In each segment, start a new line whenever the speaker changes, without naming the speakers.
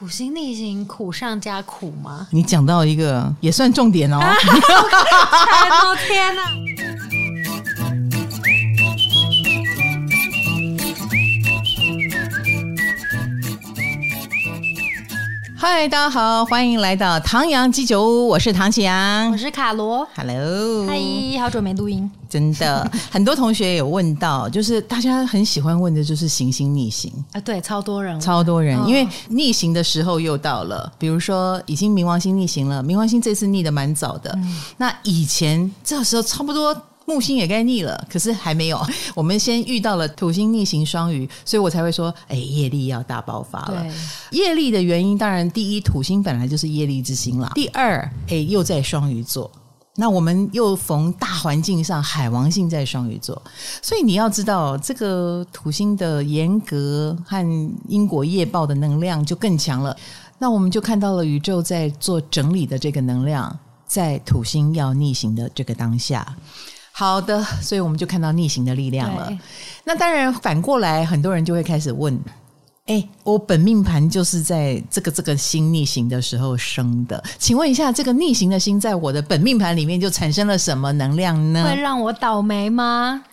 土星逆行苦上加苦吗？
你讲到一个也算重点哦。
啊、天哪！
嗨，大家好，欢迎来到唐阳鸡酒屋，我是唐启阳，
我是卡罗
，Hello，
嗨，好久没录音，
真的，很多同学有问到，就是大家很喜欢问的就是行星逆行。
啊，对，超多人，
超多人，因为逆行的时候又到了，比如说已经冥王星逆行了，冥王星这次逆的蛮早的，嗯、那以前这时候差不多。木星也该逆了，可是还没有。我们先遇到了土星逆行双鱼，所以我才会说，哎，业力要大爆发了。业力的原因，当然第一，土星本来就是业力之星啦。第二，哎，又在双鱼座，那我们又逢大环境上海王星在双鱼座，所以你要知道，这个土星的严格和因果业报的能量就更强了。那我们就看到了宇宙在做整理的这个能量，在土星要逆行的这个当下。好的，所以我们就看到逆行的力量了。那当然，反过来很多人就会开始问：哎，我本命盘就是在这个这个星逆行的时候生的，请问一下，这个逆行的星在我的本命盘里面就产生了什么能量呢？
会让我倒霉吗？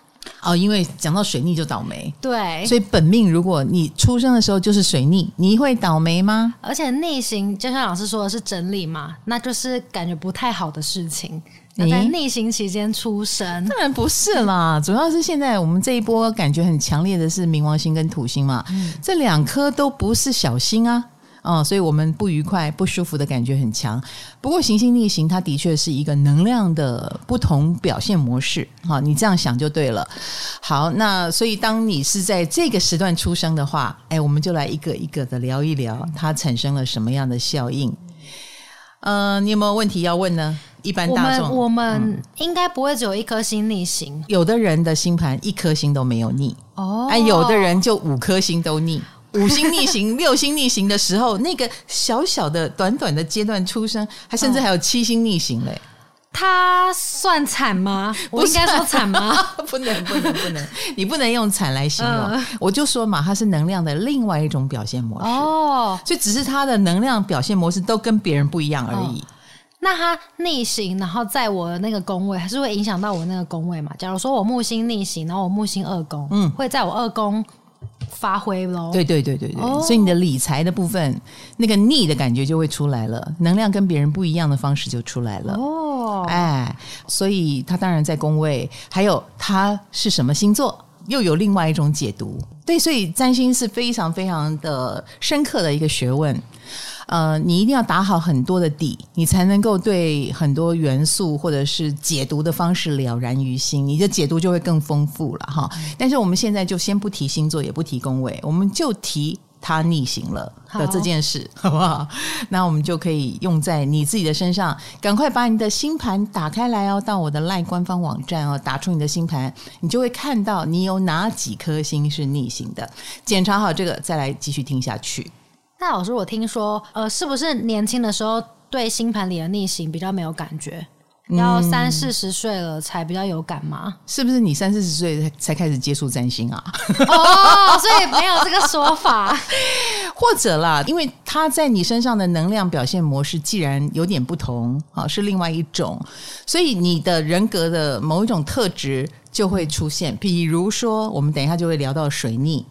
哦，因为讲到水逆就倒霉，
对，
所以本命如果你出生的时候就是水逆，你会倒霉吗？
而且逆行就像老师说的是整理嘛，那就是感觉不太好的事情。你在逆行期间出生？
当然不是啦，主要是现在我们这一波感觉很强烈的是冥王星跟土星嘛，嗯、这两颗都不是小星啊，哦，所以我们不愉快、不舒服的感觉很强。不过行星逆行，它的确是一个能量的不同表现模式，好，你这样想就对了。好，那所以当你是在这个时段出生的话，哎，我们就来一个一个的聊一聊，它产生了什么样的效应。嗯、呃，你有没有问题要问呢？一般大众，
我们，我们应该不会只有一颗星逆行。嗯、
有的人的星盘一颗星都没有逆哦，哎，有的人就五颗星都逆，五星逆行、六星逆行的时候，那个小小的、短短的阶段出生，还甚至还有七星逆行嘞。
他算惨吗？我应该说惨吗？
不能，不能，不能，你不能用惨来形容。呃、我就说嘛，它是能量的另外一种表现模式哦，所以只是它的能量表现模式都跟别人不一样而已。哦
那它逆行，然后在我的那个宫位，还是会影响到我那个宫位嘛？假如说我木星逆行，然后我木星二宫，嗯，会在我二宫发挥喽。对
对对对对，哦、所以你的理财的部分，那个逆的感觉就会出来了，能量跟别人不一样的方式就出来了。哦，哎，所以他当然在宫位，还有他是什么星座，又有另外一种解读。对，所以占星是非常非常的深刻的一个学问。呃，你一定要打好很多的底，你才能够对很多元素或者是解读的方式了然于心，你的解读就会更丰富了哈。但是我们现在就先不提星座，也不提宫位，我们就提它逆行了的这件事，好，好不好？那我们就可以用在你自己的身上。赶快把你的星盘打开来哦，到我的 LINE 官方网站哦，打出你的星盘，你就会看到你有哪几颗星是逆行的。检查好这个，再来继续听下去。
那老师，我听说，呃，是不是年轻的时候对星盘里的逆行比较没有感觉？要三四十岁了才比较有感吗？嗯、
是不是你三四十岁才开始接触占星啊？
哦，所以没有这个说法，
或者啦，因为他在你身上的能量表现模式既然有点不同，啊，是另外一种，所以你的人格的某一种特质就会出现。比如说，我们等一下就会聊到水逆。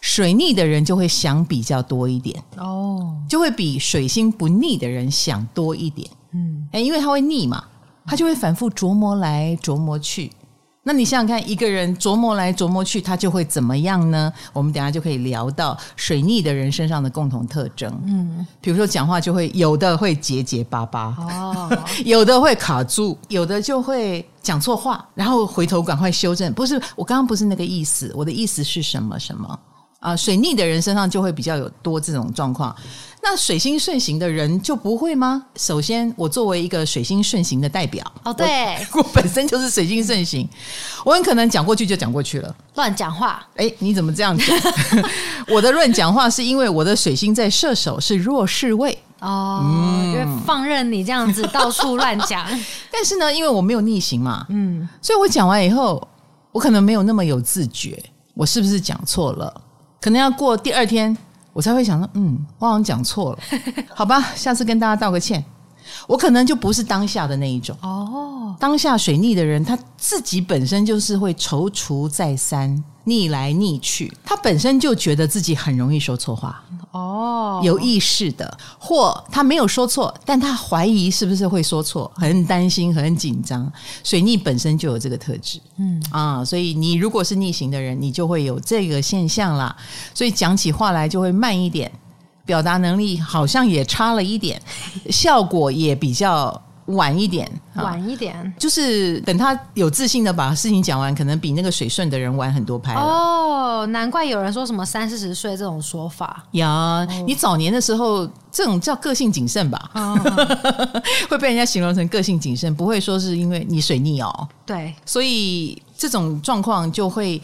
水逆的人就会想比较多一点哦，就会比水星不逆的人想多一点。嗯，哎，因为他会逆嘛，他就会反复琢磨来琢磨去。那你想想看，一个人琢磨来琢磨去，他就会怎么样呢？我们等下就可以聊到水逆的人身上的共同特征。嗯，比如说讲话就会有的会结结巴巴哦，有的会卡住，有的就会讲错话，然后回头赶快修正。不是，我刚刚不是那个意思，我的意思是什么什么？啊，水逆的人身上就会比较有多这种状况。那水星顺行的人就不会吗？首先，我作为一个水星顺行的代表，
哦，对，
我，我本身就是水星顺行，我很可能讲过去就讲过去了，
乱讲话。
哎，你怎么这样讲？我的乱讲话是因为我的水星在射手是弱势位
哦，因为、嗯、放任你这样子到处乱讲。
但是呢，因为我没有逆行嘛，嗯，所以我讲完以后，我可能没有那么有自觉，我是不是讲错了？可能要过第二天，我才会想说，嗯，我好像讲错了，好吧，下次跟大家道个歉。我可能就不是当下的那一种哦。当下水逆的人，他自己本身就是会踌躇再三、逆来逆去，他本身就觉得自己很容易说错话哦，有意识的，或他没有说错，但他怀疑是不是会说错，很担心、很紧张。水逆本身就有这个特质，嗯啊，所以你如果是逆行的人，你就会有这个现象啦。所以讲起话来就会慢一点。表达能力好像也差了一点，效果也比较晚一点，
晚一点，
就是等他有自信的把事情讲完，可能比那个水顺的人晚很多拍
哦，难怪有人说什么三四十岁这种说法
呀。哦、你早年的时候，这种叫个性谨慎吧，哦、会被人家形容成个性谨慎，不会说是因为你水逆哦。
对，
所以这种状况就会。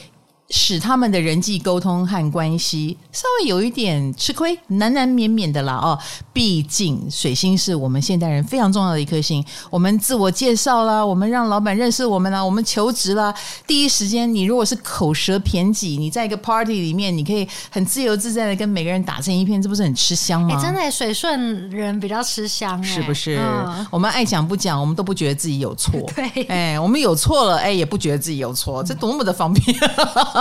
使他们的人际沟通和关系稍微有一点吃亏，难难免免的啦哦。毕竟水星是我们现代人非常重要的一颗星，我们自我介绍啦，我们让老板认识我们啦，我们求职啦，第一时间你如果是口舌偏激，你在一个 party 里面，你可以很自由自在的跟每个人打成一片，这不是很吃香吗？
欸、真的，水顺人比较吃香，
是不是？嗯、我们爱讲不讲，我们都不觉得自己有错。
对，
哎、欸，我们有错了，哎、欸，也不觉得自己有错，这多么的方便。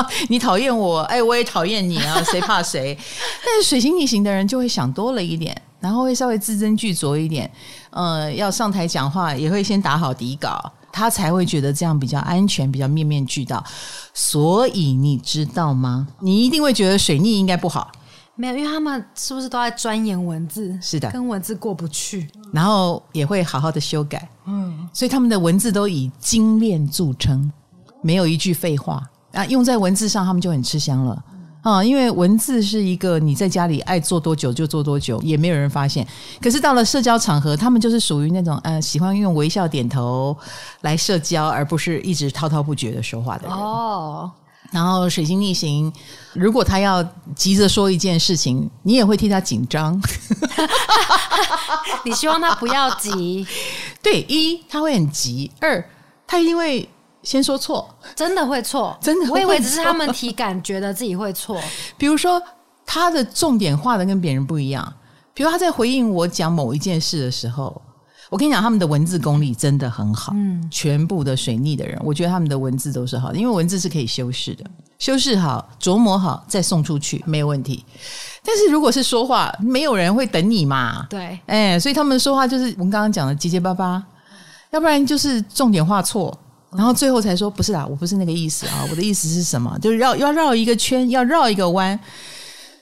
你讨厌我，哎，我也讨厌你啊，谁怕谁？但是水星逆行的人就会想多了一点，然后会稍微字斟句酌一点，呃，要上台讲话也会先打好底稿，他才会觉得这样比较安全，比较面面俱到。所以你知道吗？你一定会觉得水逆应该不好，
没有，因为他们是不是都在钻研文字？
是的，
跟文字过不去，
然后也会好好的修改。嗯，所以他们的文字都以精炼著称，没有一句废话。啊，用在文字上，他们就很吃香了啊！因为文字是一个你在家里爱做多久就做多久，也没有人发现。可是到了社交场合，他们就是属于那种呃，喜欢用微笑点头来社交，而不是一直滔滔不绝的说话的人。哦。然后水星逆行，如果他要急着说一件事情，你也会替他紧张。
你希望他不要急？
对，一他会很急，二他一定会。先说错，
真的会错，
真的会错。
我以为只是他们体感觉得自己会错。
比如说，他的重点画的跟别人不一样。比如他在回应我讲某一件事的时候，我跟你讲，他们的文字功力真的很好。嗯，全部的水逆的人，我觉得他们的文字都是好的，因为文字是可以修饰的，修饰好、琢磨好再送出去没有问题。但是如果是说话，没有人会等你嘛。
对，
哎，所以他们说话就是我们刚刚讲的结结巴巴，要不然就是重点画错。然后最后才说不是啦，我不是那个意思啊，我的意思是什么？就是绕要绕一个圈，要绕一个弯。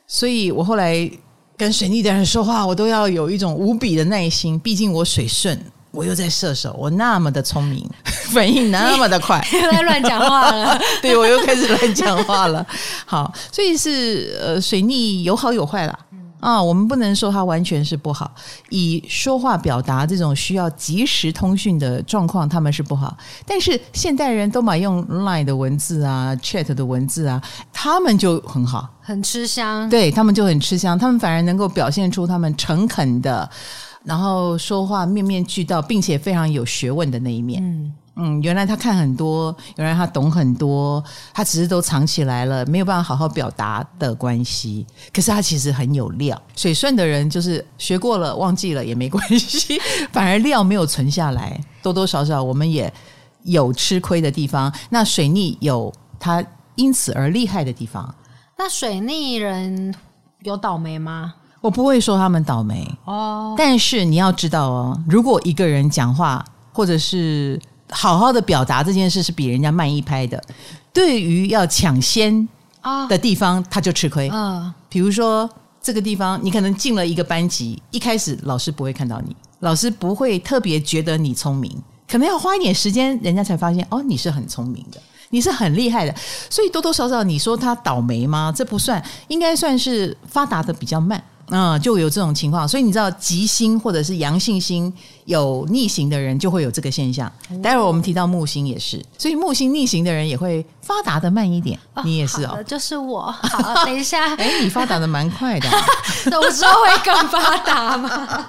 所以我后来跟水逆的人说话，我都要有一种无比的耐心。毕竟我水顺，我又在射手，我那么的聪明，反应那么的快，
又在乱讲话了。
对，我又开始乱讲话了。好，所以是呃，水逆有好有坏啦。啊，我们不能说它完全是不好。以说话表达这种需要及时通讯的状况，他们是不好。但是现代人都买用 Line 的文字啊，Chat 的文字啊，他们就很好，
很吃香。
对，他们就很吃香，他们反而能够表现出他们诚恳的，然后说话面面俱到，并且非常有学问的那一面。嗯。嗯，原来他看很多，原来他懂很多，他只是都藏起来了，没有办法好好表达的关系。可是他其实很有料。水顺的人就是学过了，忘记了也没关系，反而料没有存下来，多多少少我们也有吃亏的地方。那水逆有他因此而厉害的地方。
那水逆人有倒霉吗？
我不会说他们倒霉哦，但是你要知道哦，如果一个人讲话或者是。好好的表达这件事是比人家慢一拍的，对于要抢先的地方，他就吃亏。嗯，比如说这个地方，你可能进了一个班级，一开始老师不会看到你，老师不会特别觉得你聪明，可能要花一点时间，人家才发现哦，你是很聪明的，你是很厉害的。所以多多少少，你说他倒霉吗？这不算，应该算是发达的比较慢。嗯，就有这种情况，所以你知道吉星或者是阳性星有逆行的人就会有这个现象。待会儿我们提到木星也是，所以木星逆行的人也会发达的慢一点。哦、你也是哦，
就是我。好，等一下，
哎，你发达的蛮快的，啊，
我之后会更发达吗？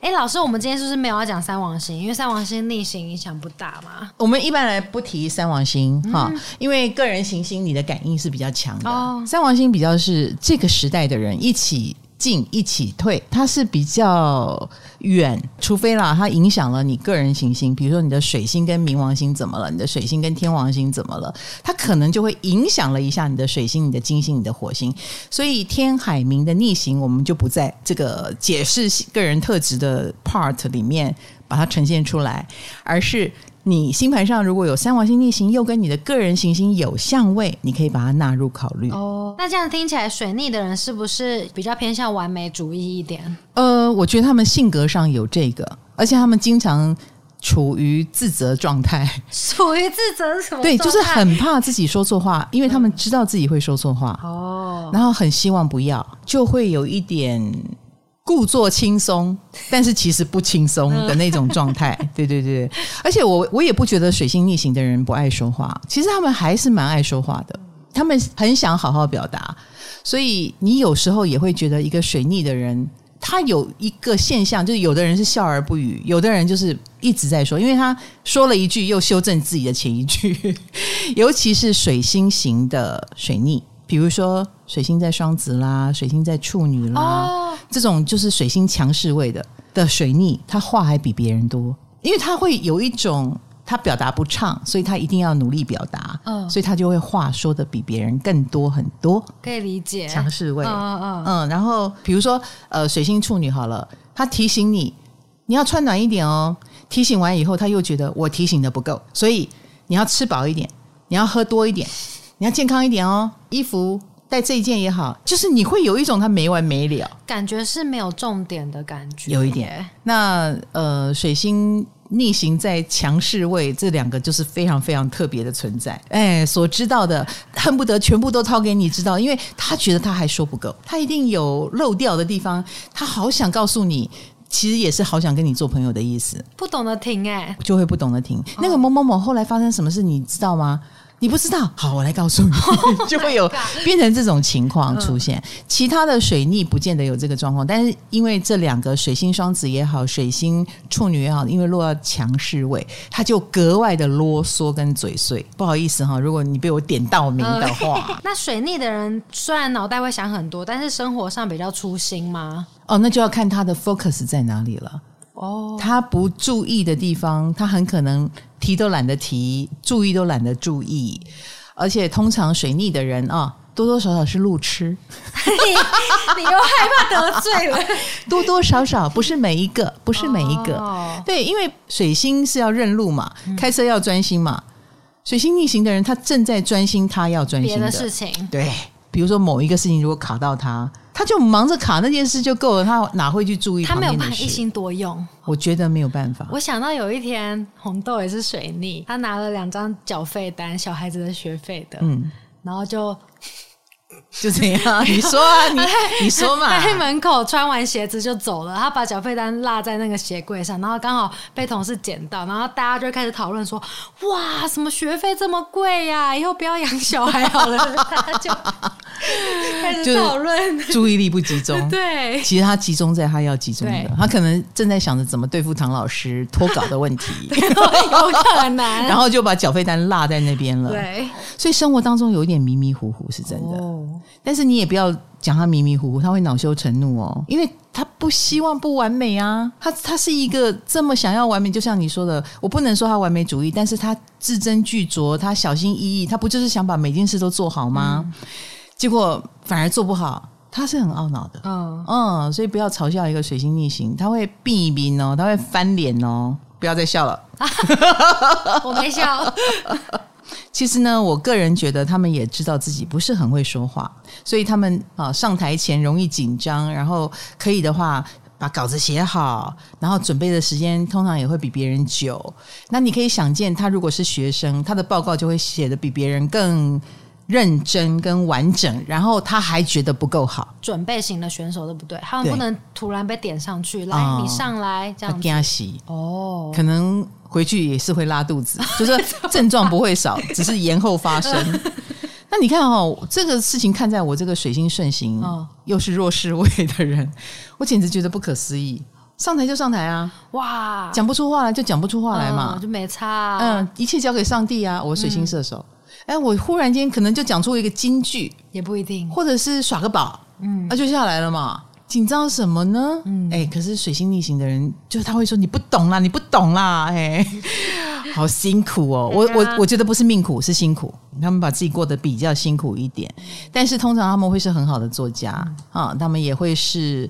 哎，老师，我们今天是不是没有要讲三王星？因为三王星逆行影响不大嘛。
我们一般来不提三王星哈，嗯、因为个人行星你的感应是比较强的。哦、三王星比较是这个时代的人一起进一起退，它是比较远，除非啦，它影响了你个人行星，比如说你的水星跟冥王星怎么了，你的水星跟天王星怎么了，它可能就会影响了一下你的水星、你的金星、你的火星。所以天海冥的逆行，我们就不在这个解释个人特质的 part 里面把它呈现出来，而是。你星盘上如果有三王星逆行，又跟你的个人行星有相位，你可以把它纳入考虑。
哦，那这样听起来，水逆的人是不是比较偏向完美主义一点？
呃，我觉得他们性格上有这个，而且他们经常处于自责状态。
处于自责是什么？
对，就是很怕自己说错话，因为他们知道自己会说错话。哦，然后很希望不要，就会有一点。故作轻松，但是其实不轻松的那种状态。对对对，而且我我也不觉得水星逆行的人不爱说话，其实他们还是蛮爱说话的，他们很想好好表达。所以你有时候也会觉得，一个水逆的人，他有一个现象，就是有的人是笑而不语，有的人就是一直在说，因为他说了一句又修正自己的前一句，尤其是水星型的水逆。比如说水星在双子啦，水星在处女啦，哦、这种就是水星强势位的的水逆，他话还比别人多，因为他会有一种他表达不畅，所以他一定要努力表达，嗯，所以他就会话说的比别人更多很多，
可以理解。
强势位，嗯嗯嗯，嗯，然后比如说呃水星处女好了，他提醒你你要穿暖一点哦，提醒完以后他又觉得我提醒的不够，所以你要吃饱一点，你要喝多一点。你要健康一点哦，衣服带这一件也好，就是你会有一种他没完没了，
感觉是没有重点的感觉，
有一点。那呃，水星逆行在强势位，这两个就是非常非常特别的存在。哎，所知道的恨不得全部都掏给你知道，因为他觉得他还说不够，他一定有漏掉的地方，他好想告诉你，其实也是好想跟你做朋友的意思。
不懂得停哎，
就会不懂得停。那个某某某后来发生什么事，你知道吗？你不知道，好，我来告诉你，就会有变成这种情况出现。其他的水逆不见得有这个状况，但是因为这两个水星双子也好，水星处女也好，因为落到强势位，他就格外的啰嗦跟嘴碎。不好意思哈，如果你被我点到名的话，
那水逆的人虽然脑袋会想很多，但是生活上比较粗心吗？
哦，那就要看他的 focus 在哪里了。哦，他不注意的地方，他很可能。提都懒得提，注意都懒得注意，而且通常水逆的人啊，多多少少是路痴。
你，你又害怕得罪了？
多多少少不是每一个，不是每一个。哦、对，因为水星是要认路嘛，开车要专心嘛。嗯、水星逆行的人，他正在专心，他要专心的，
的事情。
对，比如说某一个事情如果卡到他。他就忙着卡那件事就够了，他哪会去注意？
他没有办法一心多用，
我觉得没有办法。
我想到有一天红豆也是水逆，他拿了两张缴费单，小孩子的学费的，嗯，然后就。
就这样，你说啊，你 你说嘛。
在门口穿完鞋子就走了，他把缴费单落在那个鞋柜上，然后刚好被同事捡到，然后大家就开始讨论说：“哇，什么学费这么贵呀？以后不要养小孩好了。”他就开始讨论，
注意力不集中。
对，
其实他集中在他要集中的，他可能正在想着怎么对付唐老师脱稿的问题，
有可能，
然后就把缴费单落在那边了。
对，
所以生活当中有一点迷迷糊糊是真的。哦但是你也不要讲他迷迷糊糊，他会恼羞成怒哦，因为他不希望不完美啊。他他是一个这么想要完美，就像你说的，我不能说他完美主义，但是他字斟句酌，他小心翼翼，他不就是想把每件事都做好吗？嗯、结果反而做不好，他是很懊恼的。嗯嗯，所以不要嘲笑一个水星逆行，他会避一避哦，他会翻脸哦，不要再笑了，
我没笑。
其实呢，我个人觉得他们也知道自己不是很会说话，所以他们啊上台前容易紧张，然后可以的话把稿子写好，然后准备的时间通常也会比别人久。那你可以想见，他如果是学生，他的报告就会写得比别人更认真跟完整，然后他还觉得不够好。
准备型的选手对不对？他们不能突然被点上去，对来你上来这样子。哦，
可能。回去也是会拉肚子，就是症状不会少，只是延后发生。那你看哦，这个事情看在我这个水星顺行又是弱势位的人，我简直觉得不可思议。上台就上台啊，
哇，
讲不出话来就讲不出话来嘛，
嗯、就没差、啊。
嗯，一切交给上帝啊！我水星射手，哎、嗯，我忽然间可能就讲出一个金句，
也不一定，
或者是耍个宝，嗯，那、啊、就下来了嘛。紧张什么呢？嗯，哎，可是水星逆行的人，就他会说你不懂啦，你不懂啦，哎，好辛苦哦。我我我觉得不是命苦，是辛苦。他们把自己过得比较辛苦一点，但是通常他们会是很好的作家啊，他们也会是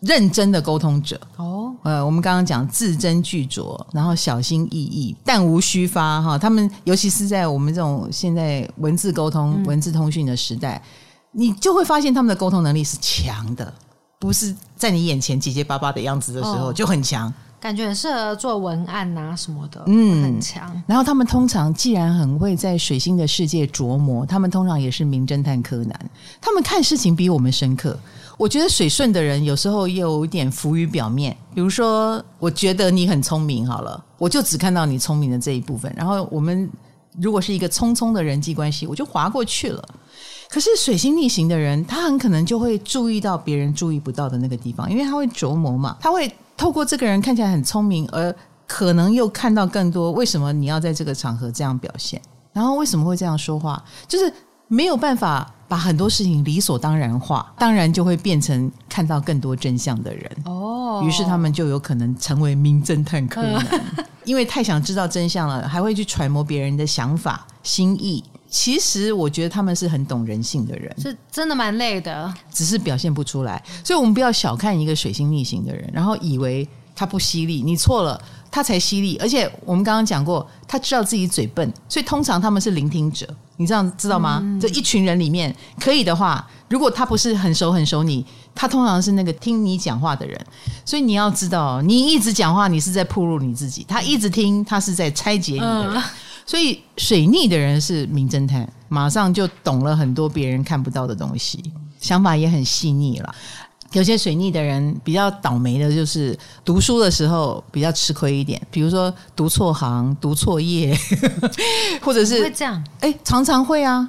认真的沟通者哦。呃，我们刚刚讲字斟句酌，然后小心翼翼，弹无虚发哈。他们尤其是在我们这种现在文字沟通、文字通讯的时代，你就会发现他们的沟通能力是强的。不是在你眼前结结巴巴的样子的时候、哦、就很强，
感觉很适合做文案啊什么的，嗯，很强。
然后他们通常既然很会在水星的世界琢磨，他们通常也是名侦探柯南，他们看事情比我们深刻。我觉得水顺的人有时候也有一点浮于表面，比如说，我觉得你很聪明，好了，我就只看到你聪明的这一部分。然后我们如果是一个匆匆的人际关系，我就划过去了。可是水星逆行的人，他很可能就会注意到别人注意不到的那个地方，因为他会琢磨嘛，他会透过这个人看起来很聪明，而可能又看到更多。为什么你要在这个场合这样表现？然后为什么会这样说话？就是没有办法把很多事情理所当然化，当然就会变成看到更多真相的人。哦，于是他们就有可能成为名侦探柯南，因为太想知道真相了，还会去揣摩别人的想法、心意。其实我觉得他们是很懂人性的人，
是真的蛮累的，
只是表现不出来。所以我们不要小看一个水星逆行的人，然后以为他不犀利，你错了，他才犀利。而且我们刚刚讲过，他知道自己嘴笨，所以通常他们是聆听者。你这样知道吗？嗯、这一群人里面，可以的话，如果他不是很熟很熟你，他通常是那个听你讲话的人。所以你要知道，你一直讲话，你是在暴露你自己；他一直听，他是在拆解你的人。嗯所以水逆的人是名侦探，马上就懂了很多别人看不到的东西，想法也很细腻了。有些水逆的人比较倒霉的，就是读书的时候比较吃亏一点，比如说读错行、读错业，或者是
会这样。
哎，常常会啊，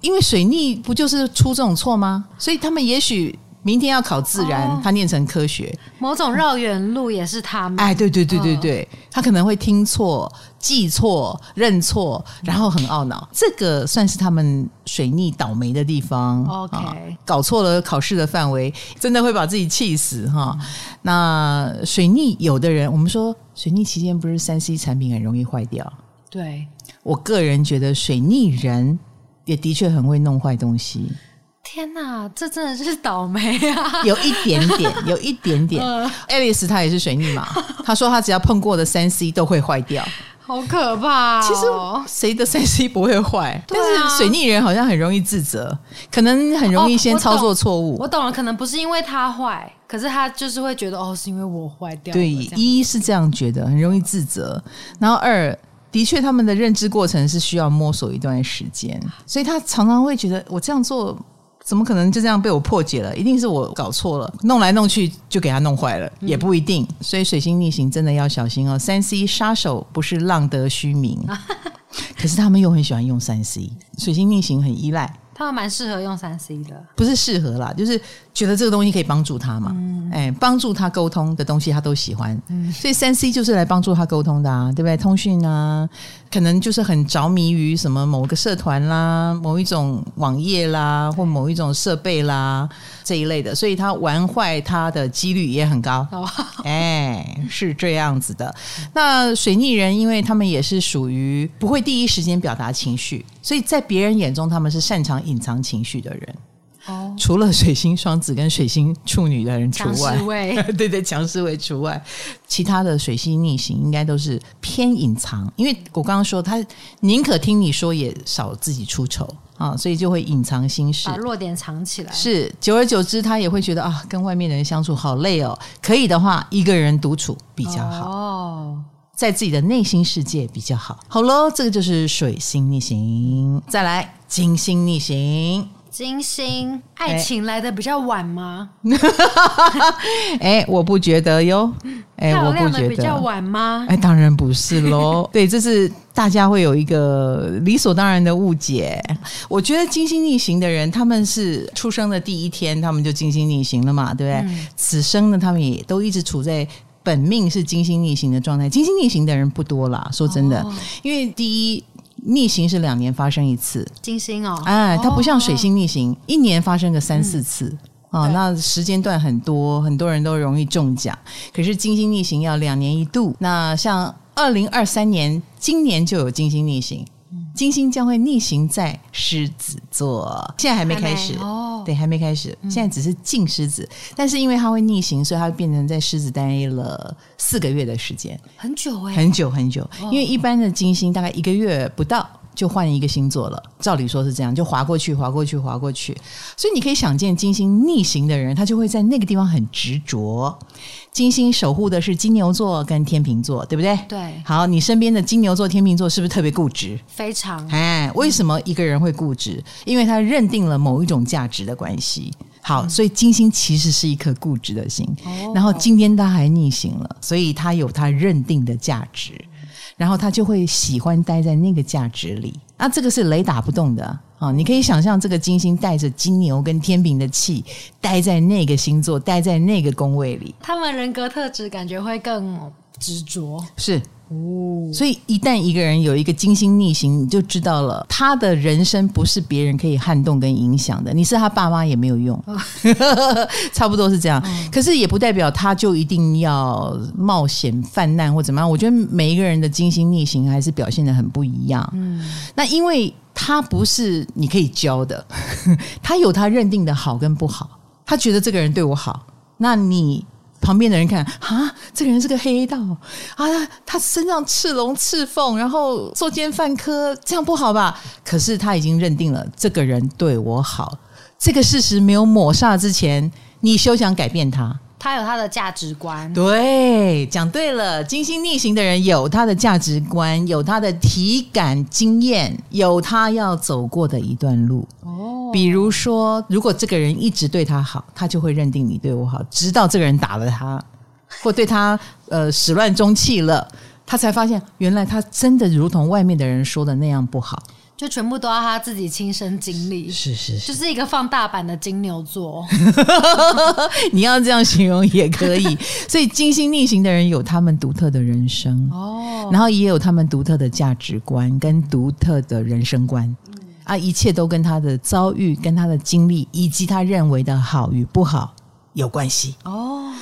因为水逆不就是出这种错吗？所以他们也许。明天要考自然，哦、他念成科学，
某种绕远路也是他们。
哎，对对对对对，哦、他可能会听错、记错、认错，然后很懊恼。嗯、这个算是他们水逆倒霉的地方。OK，、哦、搞错了考试的范围，真的会把自己气死哈。嗯、那水逆有的人，我们说水逆期间不是三 C 产品很容易坏掉？
对，
我个人觉得水逆人也的确很会弄坏东西。
天哪，这真的是倒霉啊！
有一点点，有一点点。Alice 她也是水逆嘛，她说她只要碰过的三 C 都会坏掉，
好可怕哦。
其实谁的三 C 不会坏？但是水逆人好像很容易自责，可能很容易先操作错误。
哦，我懂，我懂了，可能不是因为他坏，可是他就是会觉得哦，是因为我坏掉。
对，一是这样觉得，很容易自责。然后二，的确他们的认知过程是需要摸索一段时间，所以他常常会觉得我这样做。怎么可能就这样被我破解了？一定是我搞错了，弄来弄去就给他弄坏了，也不一定。所以水星逆行真的要小心哦。三 C 杀手不是浪得虚名，可是他们又很喜欢用三 C。水星逆行很依赖。
他们蛮适合用三 C 的，
不是适合啦，就是觉得这个东西可以帮助他嘛，嗯、哎，帮助他沟通的东西他都喜欢，嗯、所以三 C 就是来帮助他沟通的啊，对不对？通讯啊，可能就是很着迷于什么某个社团啦、某一种网页啦，或某一种设备啦这一类的，所以他玩坏他的几率也很高，哦、哎，是这样子的。那水逆人，因为他们也是属于不会第一时间表达情绪，所以在别人眼中他们是擅长。隐藏情绪的人，哦，除了水星双子跟水星处女的人除外，对对，强势位除外，其他的水星逆行应该都是偏隐藏，因为我刚刚说他宁可听你说，也少自己出丑啊，所以就会隐藏心事，
把弱点藏起来。
是，久而久之，他也会觉得啊，跟外面的人相处好累哦。可以的话，一个人独处比较好哦，在自己的内心世界比较好。好喽，这个就是水星逆行，再来。金星逆行，
金星爱情来的比较晚吗？
哎、欸，我不觉得哟。哎、欸，我不觉得
比较晚吗？
哎、欸，当然不是喽。对，这是大家会有一个理所当然的误解。我觉得金星逆行的人，他们是出生的第一天，他们就金星逆行了嘛，对不对？嗯、此生呢，他们也都一直处在本命是金星逆行的状态。金星逆行的人不多啦，说真的，
哦、
因为第一逆行是两年发生一次，
金星哦，
哎，它不像水星逆行，哦、一年发生个三四次。嗯啊、哦，那时间段很多，很多人都容易中奖。可是金星逆行要两年一度。那像二零二三年，今年就有金星逆行，金星将会逆行在狮子座，现在还没开始哦，对，还没开始，现在只是进狮子，嗯、但是因为它会逆行，所以它会变成在狮子待了四个月的时间，
很久哎、欸，
很久很久。因为一般的金星大概一个月不到。就换一个星座了，照理说是这样，就划过去，划过去，划过去。所以你可以想见，金星逆行的人，他就会在那个地方很执着。金星守护的是金牛座跟天秤座，对不对？
对。
好，你身边的金牛座、天秤座是不是特别固执？
非常。
哎，为什么一个人会固执？因为他认定了某一种价值的关系。好，所以金星其实是一颗固执的心。哦。然后今天他还逆行了，所以他有他认定的价值。然后他就会喜欢待在那个价值里，那这个是雷打不动的啊！你可以想象，这个金星带着金牛跟天秤的气，待在那个星座，待在那个宫位里，
他们人格特质感觉会更执着，
是。所以一旦一个人有一个金星逆行，你就知道了，他的人生不是别人可以撼动跟影响的。你是他爸妈也没有用，差不多是这样。可是也不代表他就一定要冒险犯难或怎么样。我觉得每一个人的金星逆行还是表现的很不一样。嗯，那因为他不是你可以教的，他有他认定的好跟不好。他觉得这个人对我好，那你。旁边的人看啊，这个人是个黑道啊，他身上赤龙赤凤，然后作奸犯科，这样不好吧？可是他已经认定了这个人对我好，这个事实没有抹煞之前，你休想改变他。
他有他的价值观，
对，讲对了。金星逆行的人有他的价值观，有他的体感经验，有他要走过的一段路。哦，比如说，如果这个人一直对他好，他就会认定你对我好，直到这个人打了他，或对他呃始乱终弃了，他才发现原来他真的如同外面的人说的那样不好。
就全部都要他自己亲身经历，
是是是，
就是一个放大版的金牛座。
你要这样形容也可以。所以金星逆行的人有他们独特的人生哦，然后也有他们独特的价值观跟独特的人生观，嗯，啊，一切都跟他的遭遇、跟他的经历以及他认为的好与不好有关系哦。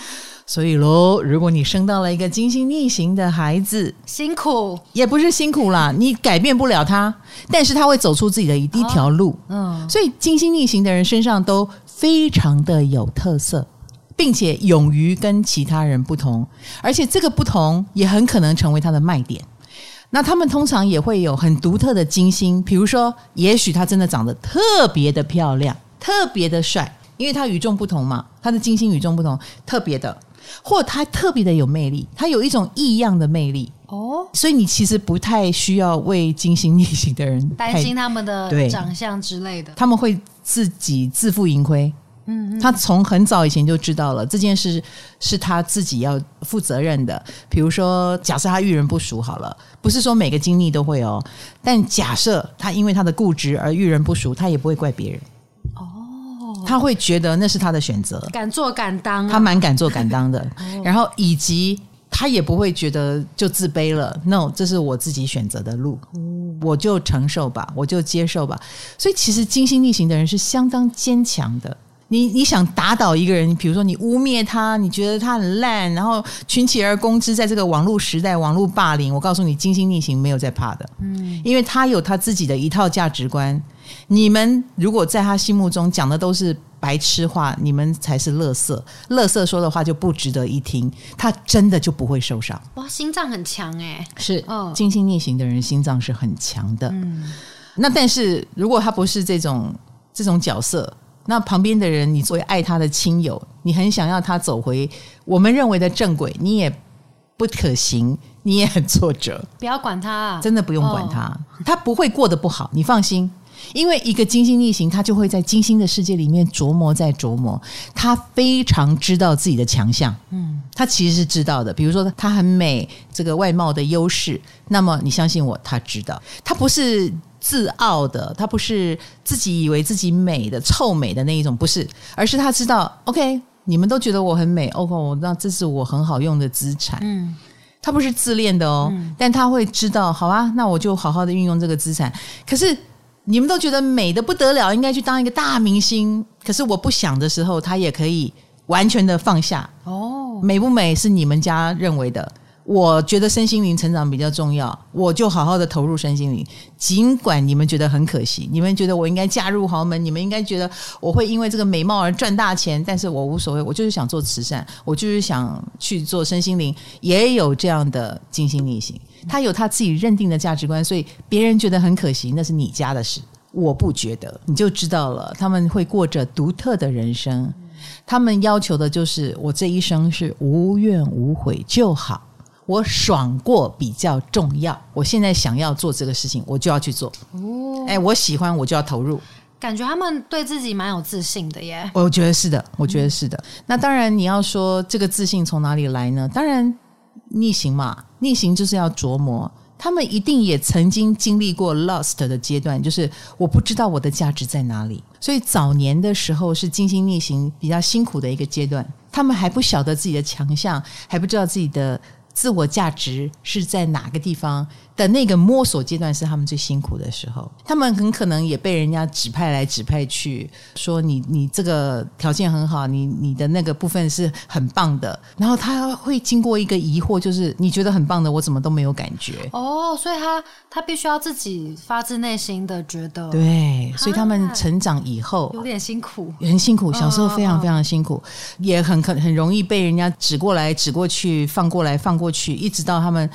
所以喽，如果你生到了一个金星逆行的孩子，
辛苦
也不是辛苦啦，你改变不了他，但是他会走出自己的一一条路。哦。嗯，所以金星逆行的人身上都非常的有特色，并且勇于跟其他人不同，而且这个不同也很可能成为他的卖点。那他们通常也会有很独特的金星，比如说，也许他真的长得特别的漂亮，特别的帅，因为他与众不同嘛，他的金星与众不同，特别的。或他特别的有魅力，他有一种异样的魅力哦，所以你其实不太需要为金星逆行的人
担心他们的长相之类的，
他们会自己自负盈亏。嗯，他从很早以前就知道了这件事是他自己要负责任的。比如说，假设他遇人不淑好了，不是说每个经历都会哦，但假设他因为他的固执而遇人不淑，他也不会怪别人。哦他会觉得那是他的选择，
敢做敢当啊，
他蛮敢做敢当的。然后以及他也不会觉得就自卑了。No，这是我自己选择的路，我就承受吧，我就接受吧。所以其实金星逆行的人是相当坚强的。你你想打倒一个人，比如说你污蔑他，你觉得他很烂，然后群起而攻之，在这个网络时代，网络霸凌，我告诉你，金星逆行没有在怕的，嗯，因为他有他自己的一套价值观。你们如果在他心目中讲的都是白痴话，你们才是乐色，乐色说的话就不值得一听，他真的就不会受伤。
哇，心脏很强哎，
是，哦，金星逆行的人心脏是很强的，嗯，那但是如果他不是这种这种角色。那旁边的人，你作为爱他的亲友，你很想要他走回我们认为的正轨，你也不可行，你也很挫折。
不要管他啊，
真的不用管他，哦，他不会过得不好，你放心。因为一个金星逆行，他就会在金星的世界里面琢磨在琢磨，他非常知道自己的强项。嗯，他其实是知道的。比如说，他很美，这个外貌的优势，那么你相信我，他知道，他不是。自傲的，他不是自己以为自己美的臭美的那一种，不是，而是他知道，OK，你们都觉得我很美，OK，那这是我很好用的资产。嗯，他不是自恋的哦，嗯、但他会知道，好啊，那我就好好的运用这个资产。可是你们都觉得美的不得了，应该去当一个大明星。可是我不想的时候，他也可以完全的放下。哦，美不美是你们家认为的。我觉得身心灵成长比较重要，我就好好的投入身心灵。尽管你们觉得很可惜，你们觉得我应该嫁入豪门，你们应该觉得我会因为这个美貌而赚大钱，但是我无所谓，我就是想做慈善，我就是想去做身心灵，也有这样的精心逆行，他有他自己认定的价值观，所以别人觉得很可惜，那是你家的事，我不觉得，你就知道了，他们会过着独特的人生，他们要求的就是我这一生是无怨无悔就好。我爽过比较重要。我现在想要做这个事情，我就要去做。哦，哎，我喜欢，我就要投入。
感觉他们对自己蛮有自信的耶。
我觉得是的，我觉得是的。嗯、那当然，你要说这个自信从哪里来呢？当然，逆行嘛，逆行就是要琢磨。他们一定也曾经经历过 lost 的阶段，就是我不知道我的价值在哪里。所以早年的时候是精心逆行比较辛苦的一个阶段，他们还不晓得自己的强项，还不知道自己的。自我价值是在哪个地方的那个摸索阶段是他们最辛苦的时候，他们很可能也被人家指派来指派去，说你你这个条件很好，你你的那个部分是很棒的，然后他会经过一个疑惑，就是你觉得很棒的，我怎么都没有感觉？
哦，所以他他必须要自己发自内心的觉得，
对，所以他们成长以后
有点辛苦，
很辛苦，小时候非常非常辛苦，哦、也很可很容易被人家指过来指过去，放过来放过去，一直到他们。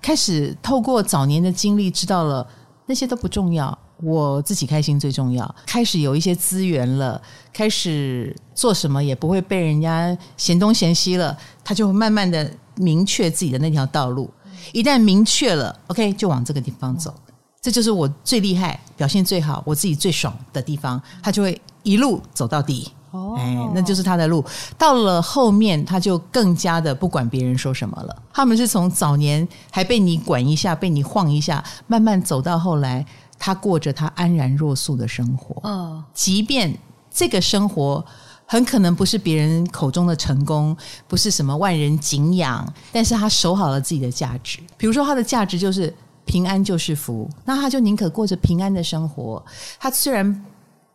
开始透过早年的经历，知道了那些都不重要，我自己开心最重要。开始有一些资源了，开始做什么也不会被人家嫌东嫌西了，他就慢慢的明确自己的那条道路。一旦明确了，OK，就往这个地方走。这就是我最厉害、表现最好、我自己最爽的地方，他就会一路走到底。哦，哎，那就是他的路。到了后面，他就更加的不管别人说什么了。他们是从早年还被你管一下、被你晃一下，慢慢走到后来，他过着他安然若素的生活。嗯，即便这个生活很可能不是别人口中的成功，不是什么万人敬仰，但是他守好了自己的价值。比如说，他的价值就是平安就是福，那他就宁可过着平安的生活。他虽然。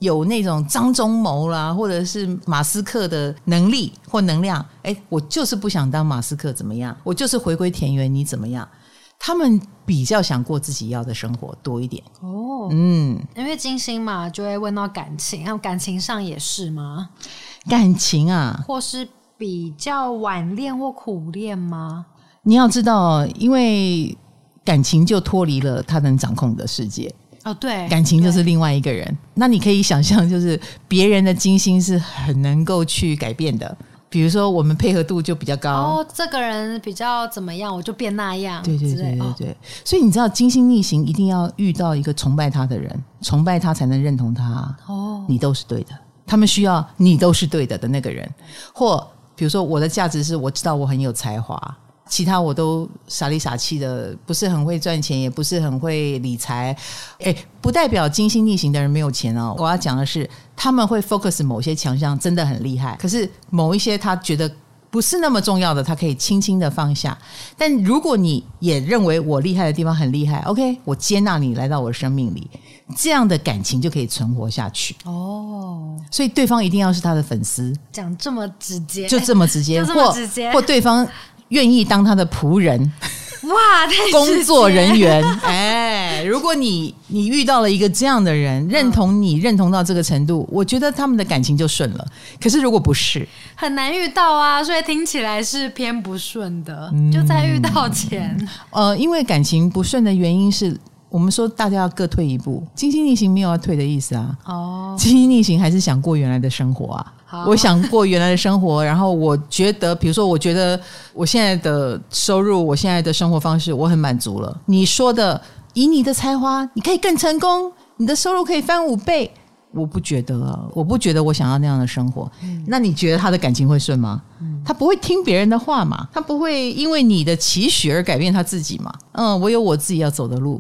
有那种张忠谋啦，或者是马斯克的能力或能量，哎，我就是不想当马斯克怎么样？我就是回归田园，你怎么样？他们比较想过自己要的生活多一点哦。嗯，
因为金星嘛，就会问到感情，然后感情上也是吗？
感情啊，
或是比较晚恋或苦恋吗？
你要知道，因为感情就脱离了他能掌控的世界。
哦，对，
感情就是另外一个人。那你可以想象，就是别人的金星是很能够去改变的。比如说，我们配合度就比较高。
哦，这个人比较怎么样，我就变那
样。对对对对对。所以你知道，金星逆行一定要遇到一个崇拜他的人，崇拜他才能认同他。哦，你都是对的。他们需要你都是对的的那个人。或比如说，我的价值是我知道我很有才华。其他我都傻里傻气的，不是很会赚钱，也不是很会理财。哎，不代表精心逆行的人没有钱哦。我要讲的是，他们会 focus 某些强项，真的很厉害。可是某一些他觉得不是那么重要的，他可以轻轻的放下。但如果你也认为我厉害的地方很厉害，OK，我接纳你来到我的生命里，这样的感情就可以存活下去。哦，所以对方一定要是他的粉丝，
讲这么直接，
就这么直接，
就这么直接，
或，或对方。愿意当他的仆人，
哇，
工作人员，哎，如果你你遇到了一个这样的人，认同你，认同到这个程度，我觉得他们的感情就顺了。可是如果不是，
很难遇到啊，所以听起来是偏不顺的，嗯、就在遇到前，
呃，因为感情不顺的原因是。我们说大家要各退一步，金星逆行没有要退的意思啊。哦，金星逆行还是想过原来的生活啊。好，我想过原来的生活，然后我觉得，比如说，我觉得我现在的收入，我现在的生活方式，我很满足了。你说的，以你的才华，你可以更成功，你的收入可以翻五倍，我不觉得啊，我不觉得我想要那样的生活。嗯，那你觉得他的感情会顺吗？嗯，他不会听别人的话嘛？他不会因为你的期许而改变他自己嘛？嗯，我有我自己要走的路。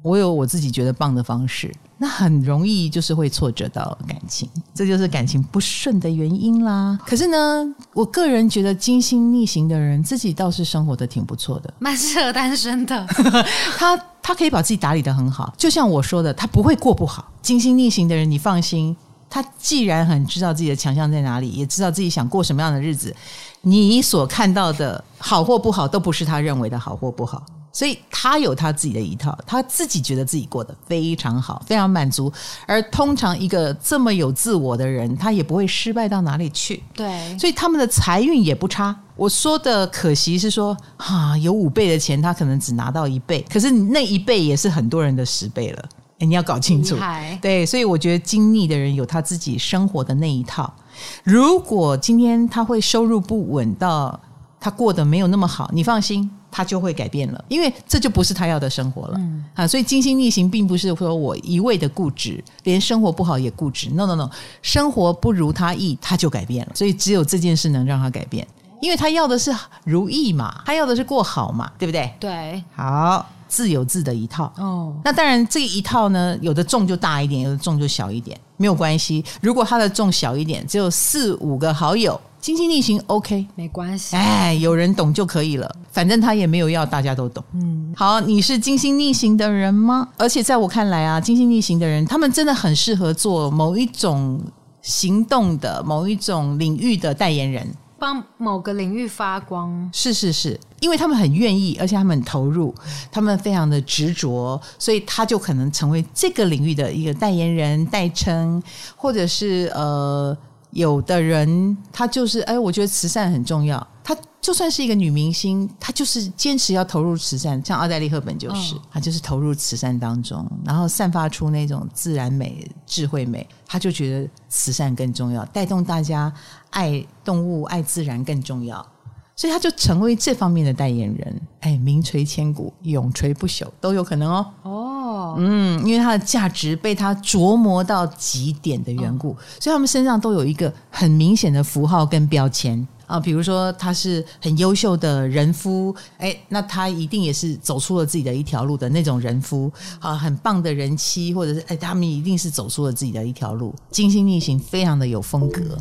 我有我自己觉得棒的方式，那很容易就是会挫折到感情，这就是感情不顺的原因啦。可是呢，我个人觉得金星逆行的人自己倒是生活的挺不错的，
蛮适合单身的。
他他可以把自己打理的很好，就像我说的，他不会过不好。金星逆行的人，你放心，他既然很知道自己的强项在哪里，也知道自己想过什么样的日子，你所看到的好或不好，都不是他认为的好或不好。所以他有他自己的一套，他自己觉得自己过得非常好，非常满足。而通常一个这么有自我的人，他也不会失败到哪里去。
对，所
以他们的财运也不差。我说的可惜是说，哈，有五倍的钱，他可能只拿到一倍，可是那一倍也是很多人的十倍了。诶，你要搞清楚。对，所以我觉得经历的人有他自己生活的那一套。如果今天他会收入不稳到他过得没有那么好，你放心。他就会改变了，因为这就不是他要的生活了。嗯啊，所以金星逆行并不是说我一味的固执，连生活不好也固执。No No No，生活不如他意，他就改变了。所以只有这件事能让他改变，因为他要的是如意嘛，他要的是过好嘛，对不对？
对，
好，自有自的一套。哦，那当然这一套呢，有的重就大一点，有的重就小一点，没有关系。如果他的重小一点，只有四五个好友。金星逆行，OK，
没关系。
哎，有人懂就可以了，反正他也没有要大家都懂。嗯，好，你是金星逆行的人吗？而且在我看来啊，金星逆行的人，他们真的很适合做某一种行动的、某一种领域的代言人，
帮某个领域发光。
是是是，因为他们很愿意，而且他们很投入，他们非常的执着，所以他就可能成为这个领域的一个代言人、代称，或者是呃。有的人他就是哎，我觉得慈善很重要。他就算是一个女明星，她就是坚持要投入慈善。像奥黛丽·赫本就是，她就是投入慈善当中，然后散发出那种自然美、智慧美。她就觉得慈善更重要，带动大家爱动物、爱自然更重要。所以他就成为这方面的代言人，哎，名垂千古、永垂不朽都有可能哦。哦，嗯，因为他的价值被他琢磨到极点的缘故，哦、所以他们身上都有一个很明显的符号跟标签啊。比如说他是很优秀的人夫，哎，那他一定也是走出了自己的一条路的那种人夫啊。很棒的人妻，或者是哎，他们一定是走出了自己的一条路。精心逆行非常的有风格。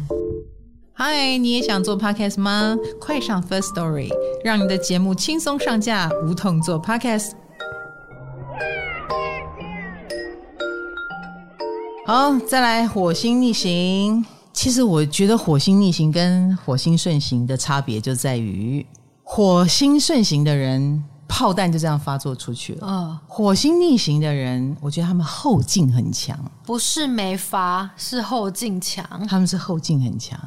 嗨，你也想做 podcast 吗？快上 First Story，让你的节目轻松上架，无痛做 podcast。好，再来火星逆行。其实我觉得火星逆行跟火星顺行的差别就在于，火星顺行的人炮弹就这样发作出去了。嗯，火星逆行的人，我觉得他们后劲很强，
不是没发，是后劲强。
他们是后劲很强。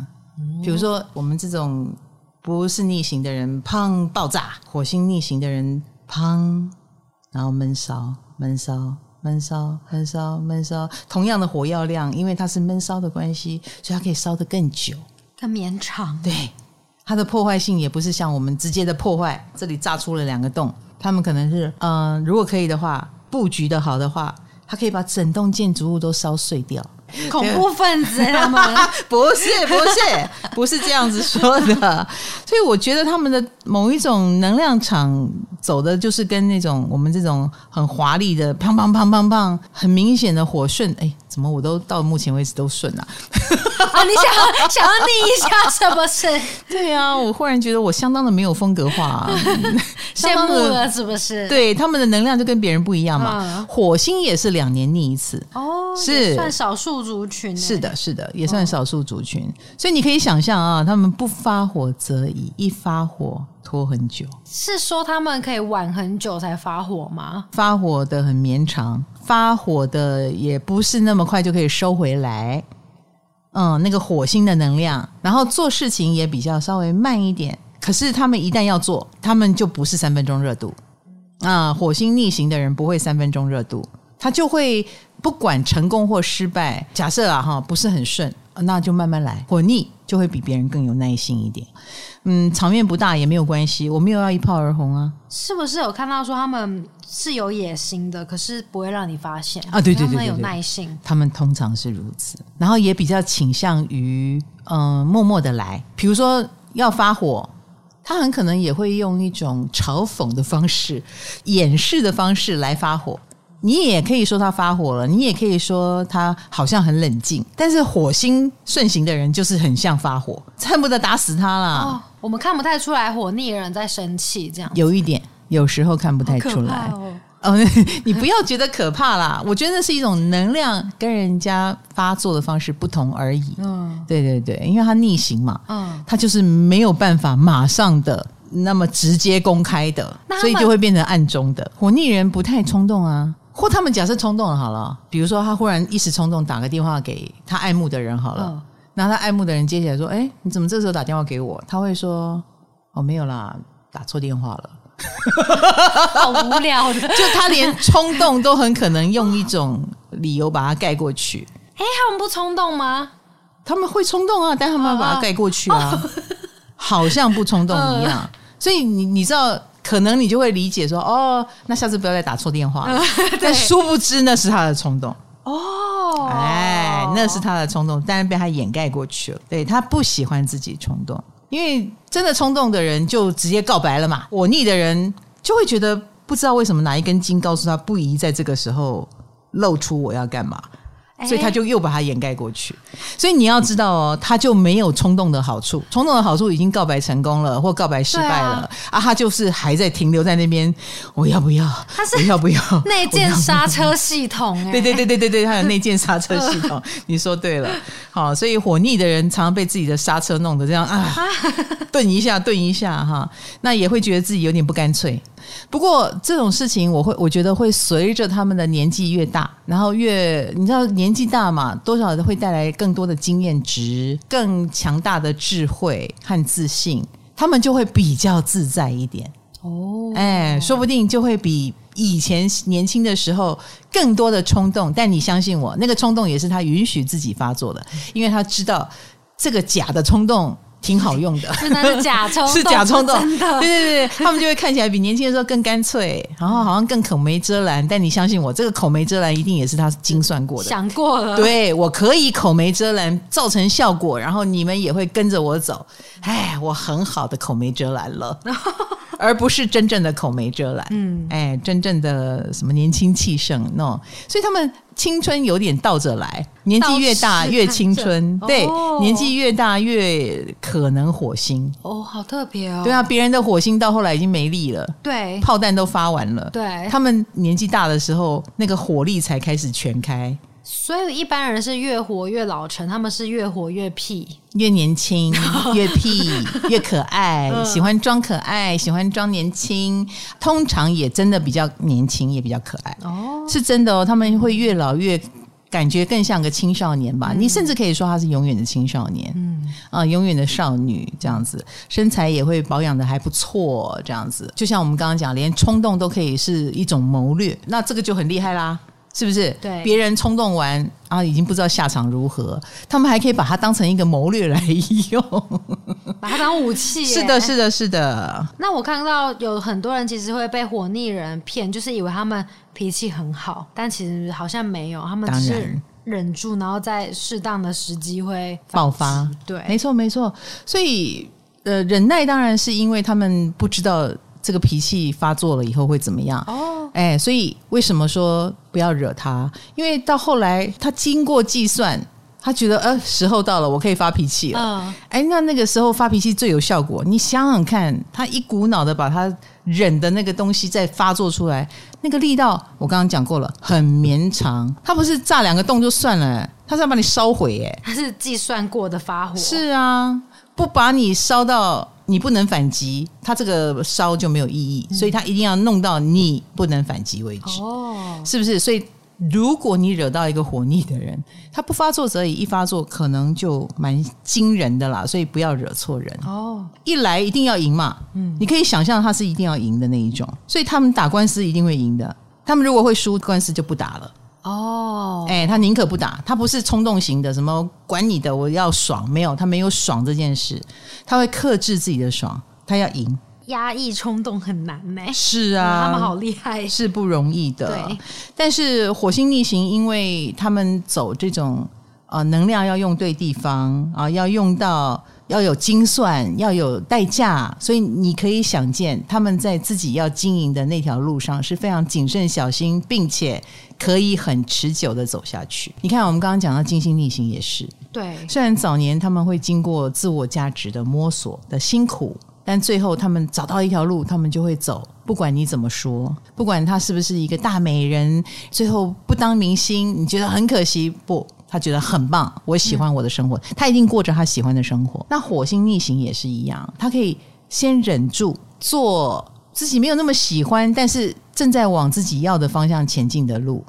比如说，我们这种不是逆行的人，砰爆炸；火星逆行的人，砰，然后闷烧、闷烧、闷烧、闷烧、闷烧。同样的火药量，因为它是闷烧的关系，所以它可以烧得更久、
更绵长。
对，它的破坏性也不是像我们直接的破坏，这里炸出了两个洞。他们可能是，嗯、呃，如果可以的话，布局的好的话，它可以把整栋建筑物都烧碎掉。
恐怖分子他们
不是不是不是这样子说的，所以我觉得他们的某一种能量场走的就是跟那种我们这种很华丽的砰砰砰砰砰，很明显的火顺，哎，怎么我都到目前为止都顺啊？
啊，你想想要逆一下是不是？
对啊，我忽然觉得我相当的没有风格化啊，
羡慕了是不是？
对，他们的能量就跟别人不一样嘛。嗯、火星也是两年逆一次
哦，是算少数族群。
是的，是的，也算少数族群。哦、所以你可以想象啊，他们不发火则已，一发火拖很久。
是说他们可以晚很久才发火吗？
发火的很绵长，发火的也不是那么快就可以收回来。嗯，那个火星的能量，然后做事情也比较稍微慢一点。可是他们一旦要做，他们就不是三分钟热度啊。火星逆行的人不会三分钟热度，他就会不管成功或失败。假设啊哈，不是很顺，那就慢慢来。火逆就会比别人更有耐心一点。嗯，场面不大也没有关系，我没有要一炮而红啊。
是不是有看到说他们？是有野心的，可是不会让你发现
啊！对对对，对，对，
他们有耐心，
他们通常是如此，然后也比较倾向于嗯、呃、默默的来。比如说要发火，他很可能也会用一种嘲讽的方式、掩饰的方式来发火。你也可以说他发火了，你也可以说他好像很冷静。但是火星顺行的人就是很像发火，恨不得打死他啦。
哦，我们看不太出来火逆的人在生气，这样
有一点，有时候看不太出来。哦，你不要觉得可怕啦，我觉得那是一种能量跟人家发作的方式不同而已。嗯，对对对，因为他逆行嘛，嗯，他就是没有办法马上的那么直接公开的，所以就会变成暗中的。火逆人不太冲动啊，或他们假设冲动了好了，比如说他忽然一时冲动打个电话给他爱慕的人好了，然后他爱慕的人接起来说：“哎，你怎么这时候打电话给我？”他会说：“哦，没有啦，打错电话了。”
好无聊的，
就他连冲动都很可能用一种理由把它盖过去。
哎，他们不冲动吗？
他们会冲动啊，但他们要把它盖过去啊，好像不冲动一样。所以你你知道，可能你就会理解说，哦，那下次不要再打错电话了。但殊不知那是他的冲动哦，哎，那是他的冲动，但是被他掩盖过去了。对，他不喜欢自己冲动。因为真的冲动的人就直接告白了嘛，我逆的人就会觉得不知道为什么哪一根筋告诉他不宜在这个时候露出我要干嘛。所以他就又把它掩盖过去，所以你要知道哦，他就没有冲动的好处，冲动的好处已经告白成功了或告白失败了啊，啊，他就是还在停留在那边，我要不要？他是我要不要？
内建刹车系统，欸，
对对对对对对，他有内建刹车系 统，你说对了，好，所以火逆的人常常被自己的刹车弄得这样啊，顿一下顿一下哈，那也会觉得自己有点不干脆。不过这种事情，我会我觉得会随着他们的年纪越大，然后越你知道年纪大嘛，多少都会带来更多的经验值、更强大的智慧和自信，他们就会比较自在一点哦。哎，说不定就会比以前年轻的时候更多的冲动。但你相信我，那个冲动也是他允许自己发作的，因为他知道这个假的冲动。挺好用的，
真的是假冲动，
是假冲动，
真的，
对对对，他们就会看起来比年轻的时候更干脆，然后好像更口没遮拦。但你相信我，这个口没遮拦一定也是他精算过的，
想过了。
对，我可以口没遮拦，造成效果，然后你们也会跟着我走。哎，我很好的口没遮拦了。而不是真正的口没遮拦，嗯，哎，真正的什么年轻气盛，no，所以他们青春有点倒着来，年纪越大越青春，对，哦、年纪越大越可能火星，
哦，好特别哦，
对啊，别人的火星到后来已经没力了，
对，
炮弹都发完了，
对，
他们年纪大的时候，那个火力才开始全开。
所以一般人是越活越老成，他们是越活越屁，
越年轻 越屁越可爱，喜欢装可爱，喜欢装年轻，通常也真的比较年轻，也比较可爱哦，是真的哦。他们会越老越感觉更像个青少年吧？嗯、你甚至可以说他是永远的青少年，嗯啊，永远的少女这样子，身材也会保养的还不错，这样子。就像我们刚刚讲，连冲动都可以是一种谋略，那这个就很厉害啦。是不是？
对，
别人冲动完啊，已经不知道下场如何，他们还可以把它当成一个谋略来用，
把它当武器。
是的，是的，是的。
那我看到有很多人其实会被火逆人骗，就是以为他们脾气很好，但其实好像没有，他们只是忍住，然后在适当的时机会
爆发。
对，
没错，没错。所以，呃，忍耐当然是因为他们不知道。这个脾气发作了以后会怎么样？哦，哎，所以为什么说不要惹他？因为到后来他经过计算，他觉得呃时候到了，我可以发脾气了。嗯，哎，那那个时候发脾气最有效果。你想想看，他一股脑的把他忍的那个东西再发作出来，那个力道我刚刚讲过了，很绵长。他不是炸两个洞就算了，他是要把你烧毁。哎，
他是计算过的发火。
是啊，不把你烧到。你不能反击，他这个烧就没有意义，所以他一定要弄到你不能反击为止，哦，是不是？所以如果你惹到一个火逆的人，他不发作则已，一发作可能就蛮惊人的啦，所以不要惹错人哦。一来一定要赢嘛，嗯，你可以想象他是一定要赢的那一种，所以他们打官司一定会赢的，他们如果会输，官司就不打了。哦，哎，他宁可不打，他不是冲动型的，什么管你的，我要爽，没有，他没有爽这件事，他会克制自己的爽，他要赢，
压抑冲动很难呢。
是啊，
他们好厉害，
是不容易的。
对，
但是火星逆行，因为他们走这种呃能量要用对地方啊，要用到。要有精算，要有代价，所以你可以想见，他们在自己要经营的那条路上是非常谨慎小心，并且可以很持久的走下去。你看，我们刚刚讲到金星逆行也是，
对，
虽然早年他们会经过自我价值的摸索的辛苦，但最后他们找到一条路，他们就会走。不管你怎么说，不管他是不是一个大美人，最后不当明星，你觉得很可惜不？他觉得很棒，我喜欢我的生活，嗯、他一定过着他喜欢的生活。那火星逆行也是一样，他可以先忍住做自己没有那么喜欢，但是正在往自己要的方向前进的路，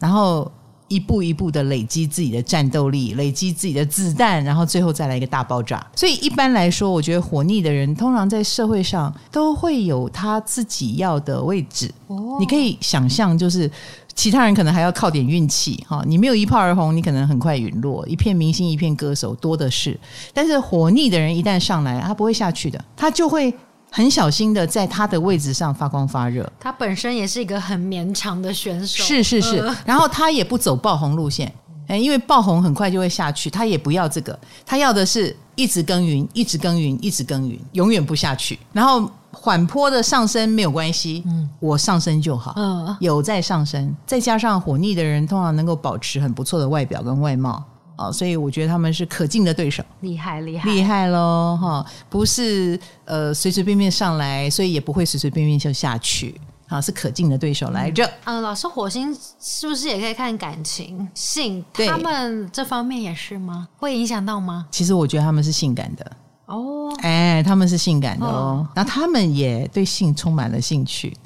然后一步一步的累积自己的战斗力，累积自己的子弹，然后最后再来一个大爆炸。所以一般来说，我觉得火逆的人通常在社会上都会有他自己要的位置。哦，你可以想象，就是。其他人可能还要靠点运气哈，你没有一炮而红，你可能很快陨落。一片明星，一片歌手，多的是。但是火逆的人一旦上来，他不会下去的，他就会很小心的在他的位置上发光发热。
他本身也是一个很绵长的选手，
是是是。呃、然后他也不走爆红路线，因为爆红很快就会下去，他也不要这个，他要的是一直耕耘，一直耕耘，一直耕耘，永远不下去。然后。缓坡的上升没有关系，嗯，我上升就好，嗯，有在上升，再加上火逆的人通常能够保持很不错的外表跟外貌啊，所以我觉得他们是可敬的对手，
厉害厉害
厉害喽哈，不是呃随随便便上来，所以也不会随随便便就下去啊，是可敬的对手来着。
嗯，老师，火星是不是也可以看感情性？他们这方面也是吗？会影响到吗？
其实我觉得他们是性感的。哦，哎，他们是性感的哦，那、哦、他们也对性充满了兴趣，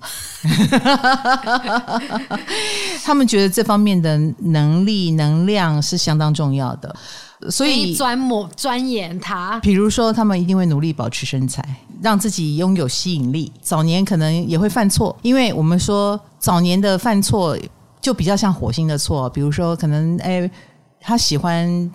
他们觉得这方面的能力、能量是相当重要的，所以
钻磨、钻研它。
比如说，他们一定会努力保持身材，让自己拥有吸引力。早年可能也会犯错，因为我们说早年的犯错就比较像火星的错，比如说可能哎，他喜欢。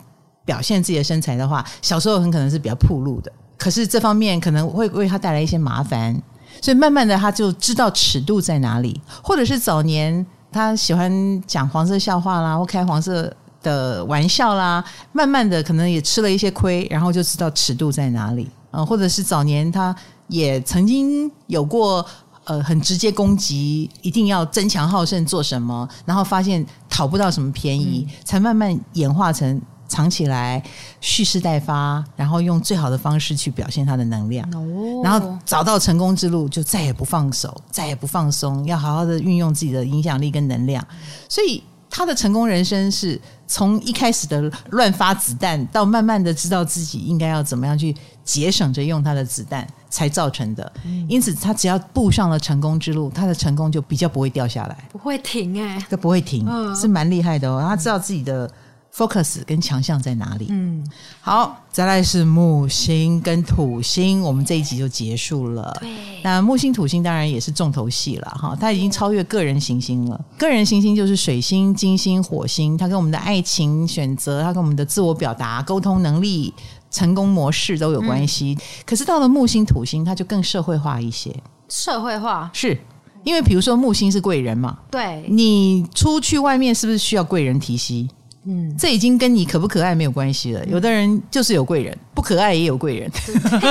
表现自己的身材的话，小时候很可能是比较暴露的，可是这方面可能会为他带来一些麻烦，所以慢慢的他就知道尺度在哪里，或者是早年他喜欢讲黄色笑话啦，或开黄色的玩笑啦，慢慢的可能也吃了一些亏，然后就知道尺度在哪里。啊，或者是早年他也曾经有过呃很直接攻击，一定要争强好胜做什么，然后发现讨不到什么便宜，嗯、才慢慢演化成。藏起来，蓄势待发，然后用最好的方式去表现他的能量，哦、然后找到成功之路，就再也不放手，再也不放松，要好好的运用自己的影响力跟能量。所以他的成功人生是从一开始的乱发子弹，到慢慢的知道自己应该要怎么样去节省着用他的子弹才造成的。嗯、因此，他只要步上了成功之路，他的成功就比较不会掉下来，
不会停哎、欸，
都不会停，嗯、是蛮厉害的哦。他知道自己的。Focus 跟强项在哪里？嗯，好，再来是木星跟土星，我们这一集就结束了。对，那木星、土星当然也是重头戏了哈，它已经超越个人行星了。个人行星就是水星、金星、火星，它跟我们的爱情选择，它跟我们的自我表达、沟通能力、成功模式都有关系。嗯、可是到了木星、土星，它就更社会化一些。
社会化
是因为，比如说木星是贵人嘛，
对，
你出去外面是不是需要贵人提携？嗯，这已经跟你可不可爱没有关系了。有的人就是有贵人，不可爱也有贵人，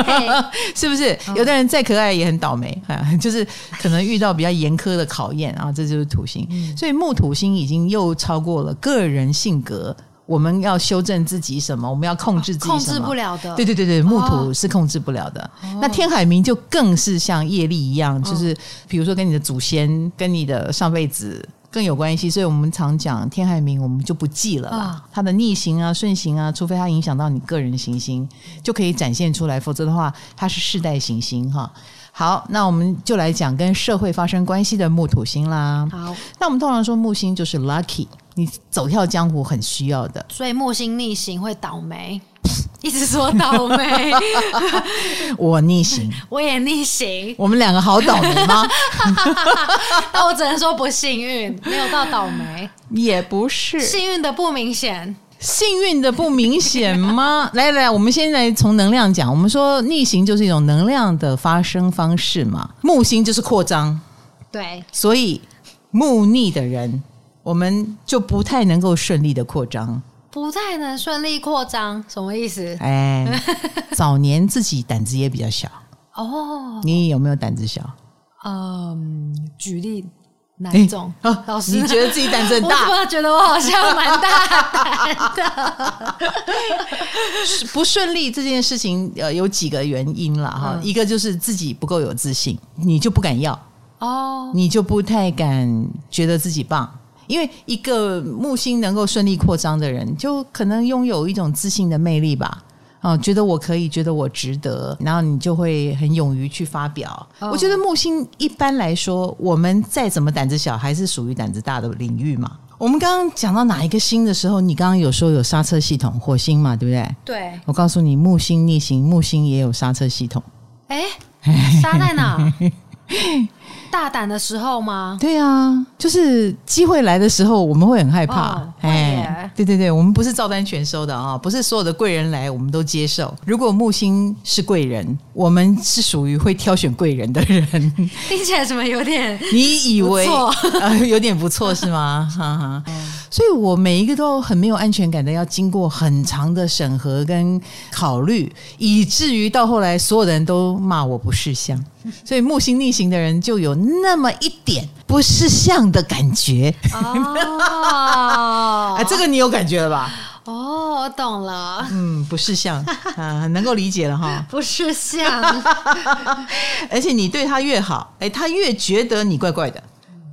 是不是？有的人再可爱也很倒霉啊，就是可能遇到比较严苛的考验啊。这就是土星，所以木土星已经又超过了个人性格。我们要修正自己什么？我们要控制自己什么？
控制不了的。
对对对对，木土是控制不了的。那天海明就更是像业力一样，就是比如说跟你的祖先、跟你的上辈子。更有关系，所以我们常讲天海明，我们就不记了啦。它的逆行啊、顺行啊，除非它影响到你个人行星，就可以展现出来，否则的话，它是世代行星哈。好，那我们就来讲跟社会发生关系的木土星啦。
好，
那我们通常说木星就是 lucky，你走跳江湖很需要的。
所以木星逆行会倒霉。一直说倒霉，
我逆行，
我也逆行，
我们两个好倒霉吗？
那我只能说不幸运，没有到倒霉，
也不是。
幸运的不明显，
幸运的不明显吗？来来来，我们现在从能量讲，我们说逆行就是一种能量的发生方式嘛，木星就是扩张，
对，
所以木逆的人，我们就不太能够顺利的扩张。
不太能顺利扩张，什么意思？
哎，早年自己胆子也比较小
哦。
你有没有胆子小？
嗯，举例哪一
种？老师，你觉得自己胆子很大？
我觉得我好像蛮大胆的？
不顺利这件事情，呃，有几个原因了。哈、嗯。一个就是自己不够有自信，你就不敢要哦，你就不太敢觉得自己棒。因为一个木星能够顺利扩张的人，就可能拥有一种自信的魅力吧。哦，觉得我可以，觉得我值得，然后你就会很勇于去发表。Oh. 我觉得木星一般来说，我们再怎么胆子小，还是属于胆子大的领域嘛。我们刚刚讲到哪一个星的时候，你刚刚有说有刹车系统，火星嘛，对不对？
对。
我告诉你，木星逆行，木星也有刹车系统。
哎，刹在哪？大胆的时候吗？
对啊，就是机会来的时候，我们会很害怕。
哦、哎，
对对对，我们不是照单全收的啊，不是所有的贵人来我们都接受。如果木星是贵人，我们是属于会挑选贵人的人。
听起来怎么有点？
你以为 呃有点不错是吗？哈哈。所以我每一个都很没有安全感的，要经过很长的审核跟考虑，以至于到后来所有的人都骂我不识相。所以木星逆行的人就有那么一点不识相的感觉。哦，哎，这个你有感觉了吧？
哦，我懂了。
嗯，不识相啊，能够理解了哈。
不识相，
而且你对他越好，哎，他越觉得你怪怪的。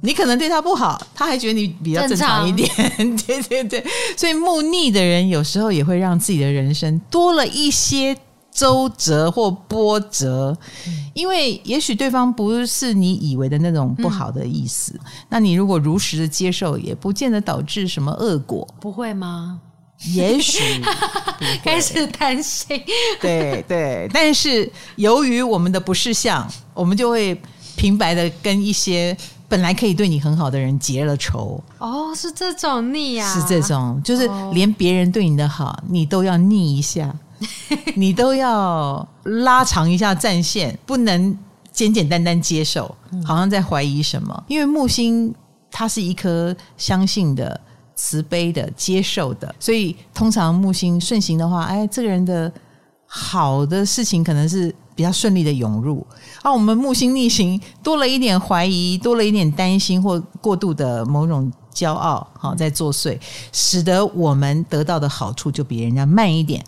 你可能对他不好，他还觉得你比较正常一点。对对对，所以木逆的人有时候也会让自己的人生多了一些周折或波折，因为也许对方不是你以为的那种不好的意思。嗯、那你如果如实的接受，也不见得导致什么恶果。
不会吗？
也许
开始担心。
对对，但是由于我们的不识相，我们就会平白的跟一些。本来可以对你很好的人结了仇
哦，是这种逆呀、啊，
是这种，就是连别人对你的好，你都要逆一下，你都要拉长一下战线，不能简简单单接受，好像在怀疑什么。因为木星它是一颗相信的、慈悲的、接受的，所以通常木星顺行的话，哎，这个人的好的事情可能是。比较顺利的涌入，啊、我们木星逆行多了一点怀疑，多了一点担心或过度的某种骄傲，好在作祟，使得我们得到的好处就比人家慢一点、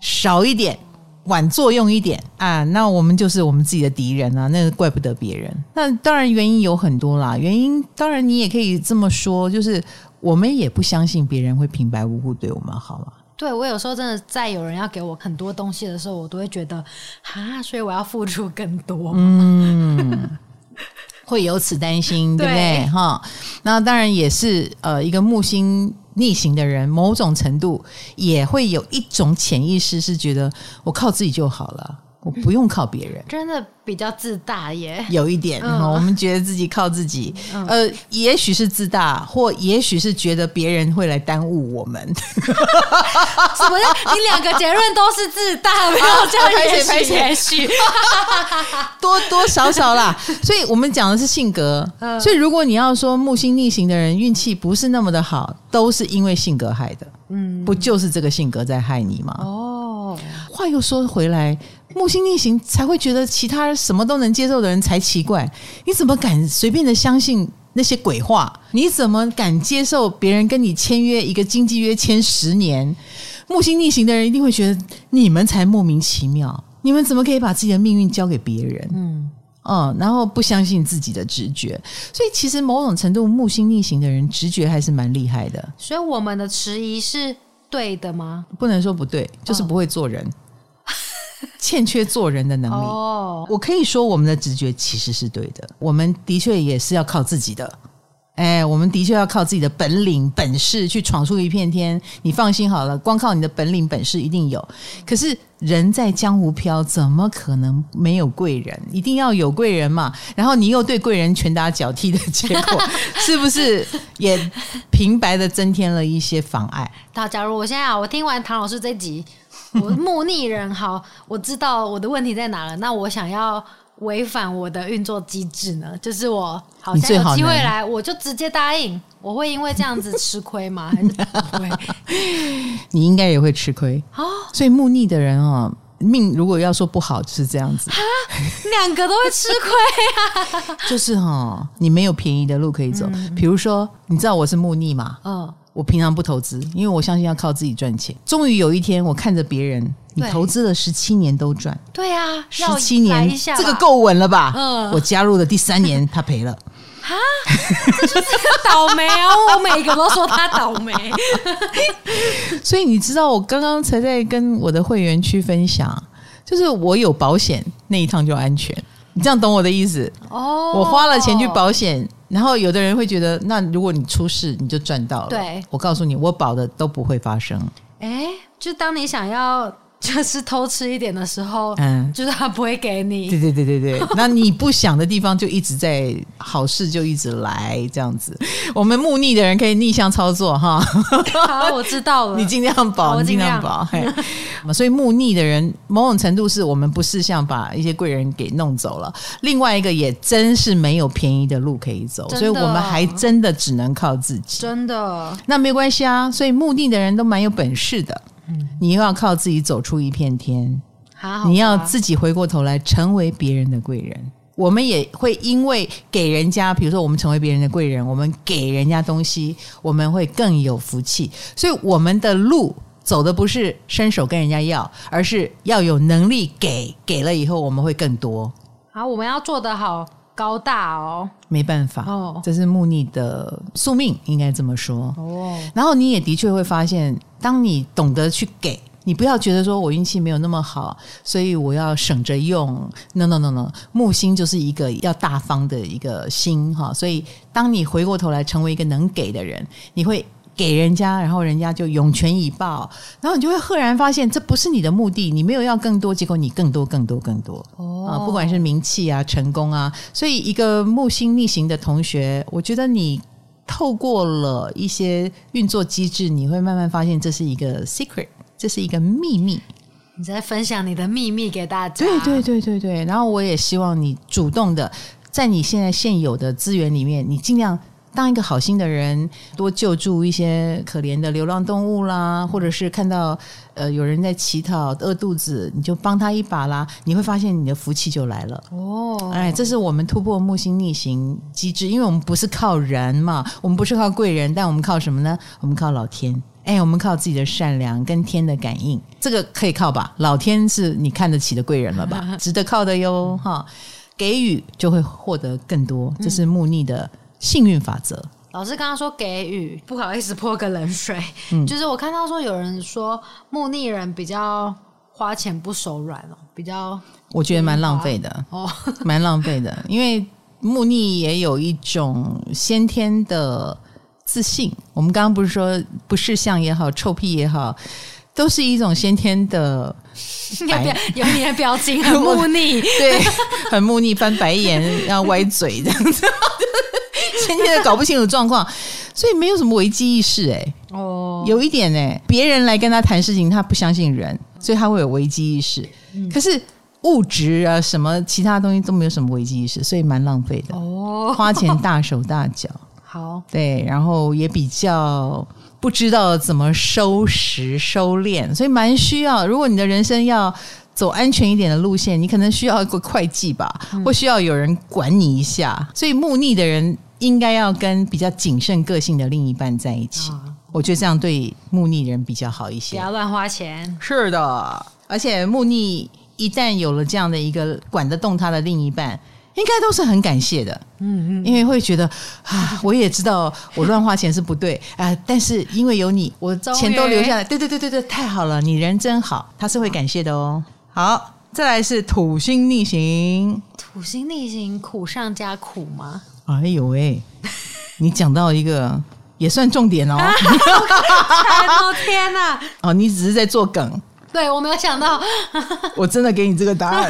少一点、晚作用一点啊，那我们就是我们自己的敌人啊，那怪不得别人。那当然原因有很多啦，原因当然你也可以这么说，就是我们也不相信别人会平白无故对我们好嘛。
对，我有时候真的在有人要给我很多东西的时候，我都会觉得哈，所以我要付出更多。嗯，
会有此担心，对不对？哈，那当然也是呃，一个木星逆行的人，某种程度也会有一种潜意识是觉得我靠自己就好了。我不用靠别人，
真的比较自大耶。
有一点，嗯、我们觉得自己靠自己，嗯、呃，也许是自大，或也许是觉得别人会来耽误我们。
什么？你两个结论都是自大，没有这样也许也许，
多多少少啦。所以我们讲的是性格。嗯、所以如果你要说木星逆行的人运气不是那么的好，都是因为性格害的。嗯，不就是这个性格在害你吗？哦，话又说回来。木星逆行才会觉得其他什么都能接受的人才奇怪，你怎么敢随便的相信那些鬼话？你怎么敢接受别人跟你签约一个经纪约签十年？木星逆行的人一定会觉得你们才莫名其妙，你们怎么可以把自己的命运交给别人？嗯嗯，然后不相信自己的直觉，所以其实某种程度木星逆行的人直觉还是蛮厉害的。
所以我们的迟疑是对的吗？
不能说不对，就是不会做人。哦 欠缺做人的能力。哦，我可以说我们的直觉其实是对的。我们的确也是要靠自己的。哎，我们的确要靠自己的本领本事去闯出一片天。你放心好了，光靠你的本领本事一定有。可是人在江湖飘，怎么可能没有贵人？一定要有贵人嘛。然后你又对贵人拳打脚踢的结果，是不是也平白的增添了一些妨碍？
那假如我现在啊，我听完唐老师这集。我木逆人好，我知道我的问题在哪了。那我想要违反我的运作机制呢？就是我好像有机会来，我就直接答应。我会因为这样子吃亏吗？还是不会？
你应该也会吃亏啊。所以木逆的人哦，命如果要说不好，就是这样子。
两个都会吃亏啊。
就是哈、哦，你没有便宜的路可以走。嗯、比如说，你知道我是木逆嘛？嗯。我平常不投资，因为我相信要靠自己赚钱。终于有一天，我看着别人，你投资了十七年都赚。
对啊，
十七年，这个够稳了吧？嗯。我加入的第三年，他赔了。哈，
这就是倒霉啊！我每一个都说他倒霉。
所以你知道，我刚刚才在跟我的会员区分享，就是我有保险那一趟就安全。你这样懂我的意思？哦，我花了钱去保险。然后有的人会觉得，那如果你出事，你就赚到了。
对，
我告诉你，我保的都不会发生。
哎，就当你想要。就是偷吃一点的时候，嗯，就是他不会给你。
对对对对对，那你不想的地方就一直在好事就一直来这样子。我们木逆的人可以逆向操作哈。
好，我知道了。
你尽量保，你尽量保。所以木逆的人某种程度是我们不是像把一些贵人给弄走了，另外一个也真是没有便宜的路可以走，所以我们还真的只能靠自己。
真的。
那没关系啊，所以木逆的人都蛮有本事的。你又要靠自己走出一片天，好，你要自己回过头来成为别人的贵人。我们也会因为给人家，比如说我们成为别人的贵人，我们给人家东西，我们会更有福气。所以我们的路走的不是伸手跟人家要，而是要有能力给，给了以后我们会更多。
好，我们要做得好。高大哦，
没办法哦，这是木逆的宿命，应该这么说哦。然后你也的确会发现，当你懂得去给，你不要觉得说我运气没有那么好，所以我要省着用。No no no no，木星就是一个要大方的一个星哈，所以当你回过头来成为一个能给的人，你会。给人家，然后人家就涌泉以报，然后你就会赫然发现，这不是你的目的，你没有要更多，结果你更多、更多、更多哦、啊，不管是名气啊、成功啊，所以一个木星逆行的同学，我觉得你透过了一些运作机制，你会慢慢发现这是一个 secret，这是一个秘密。
你在分享你的秘密给大家，
对对对对对。然后我也希望你主动的，在你现在现有的资源里面，你尽量。当一个好心的人，多救助一些可怜的流浪动物啦，或者是看到呃有人在乞讨饿肚子，你就帮他一把啦，你会发现你的福气就来了。哦，哎，这是我们突破木星逆行机制，因为我们不是靠人嘛，我们不是靠贵人，但我们靠什么呢？我们靠老天。哎，我们靠自己的善良跟天的感应，这个可以靠吧？老天是你看得起的贵人了吧？值得靠的哟，哈！给予就会获得更多，这是木逆的。幸运法则。
老师刚刚说给予，不好意思泼个冷水。嗯，就是我看到说有人说木逆人比较花钱不手软哦，比较
我觉得蛮浪费的哦，蛮浪费的。因为木逆也有一种先天的自信。我们刚刚不是说不是相也好，臭屁也好，都是一种先天的。
有有你的表情很木逆，
对，很木逆，翻白眼，然后歪嘴这样子。天天的搞不清楚状况，所以没有什么危机意识哎。哦，有一点哎，别人来跟他谈事情，他不相信人，所以他会有危机意识。嗯、可是物质啊，什么其他东西都没有什么危机意识，所以蛮浪费的。哦，花钱大手大脚，
好
对，然后也比较不知道怎么收拾收敛，所以蛮需要。如果你的人生要走安全一点的路线，你可能需要一个会计吧，嗯、或需要有人管你一下。所以木逆的人。应该要跟比较谨慎个性的另一半在一起，哦、我觉得这样对木逆人比较好一些。
不要乱花钱。
是的，而且木逆一旦有了这样的一个管得动他的另一半，应该都是很感谢的。嗯嗯，因为会觉得啊，我也知道我乱花钱是不对啊、呃，但是因为有你，我钱都留下来。对对对对对，太好了，你人真好，他是会感谢的哦。好，再来是土星逆行。
土星逆行，苦上加苦吗？
哎呦喂！你讲到一个也算重点哦。
天哪！
哦，你只是在做梗。
对，我没有想到。
我真的给你这个答案。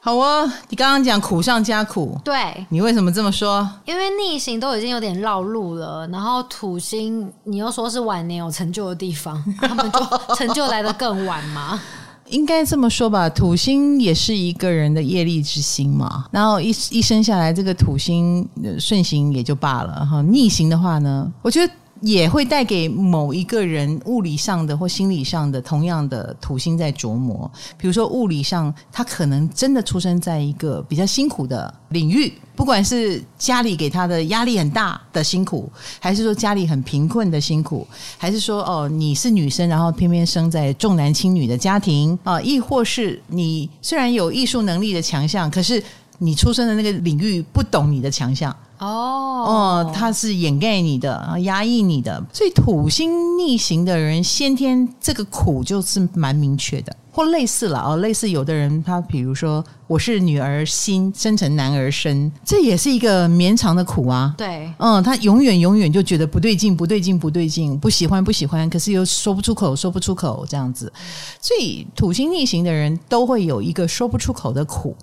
好哦，你刚刚讲苦上加苦。
对。
你为什么这么说？
因为逆行都已经有点绕路了，然后土星你又说是晚年有成就的地方，他们就成就来的更晚嘛。
应该这么说吧，土星也是一个人的业力之星嘛。然后一一生下来，这个土星顺行也就罢了哈，逆行的话呢，我觉得。也会带给某一个人物理上的或心理上的同样的土星在琢磨。比如说物理上，他可能真的出生在一个比较辛苦的领域，不管是家里给他的压力很大的辛苦，还是说家里很贫困的辛苦，还是说哦你是女生，然后偏偏生在重男轻女的家庭啊，亦或是你虽然有艺术能力的强项，可是你出生的那个领域不懂你的强项。哦哦，它是掩盖你的，压抑你的，所以土星逆行的人先天这个苦就是蛮明确的，或类似了哦，类似有的人他比如说我是女儿心生成男儿身，这也是一个绵长的苦啊。
对，
嗯，他永远永远就觉得不对劲，不对劲，不对劲，不喜欢，不喜欢，可是又说不出口，说不出口这样子，所以土星逆行的人都会有一个说不出口的苦。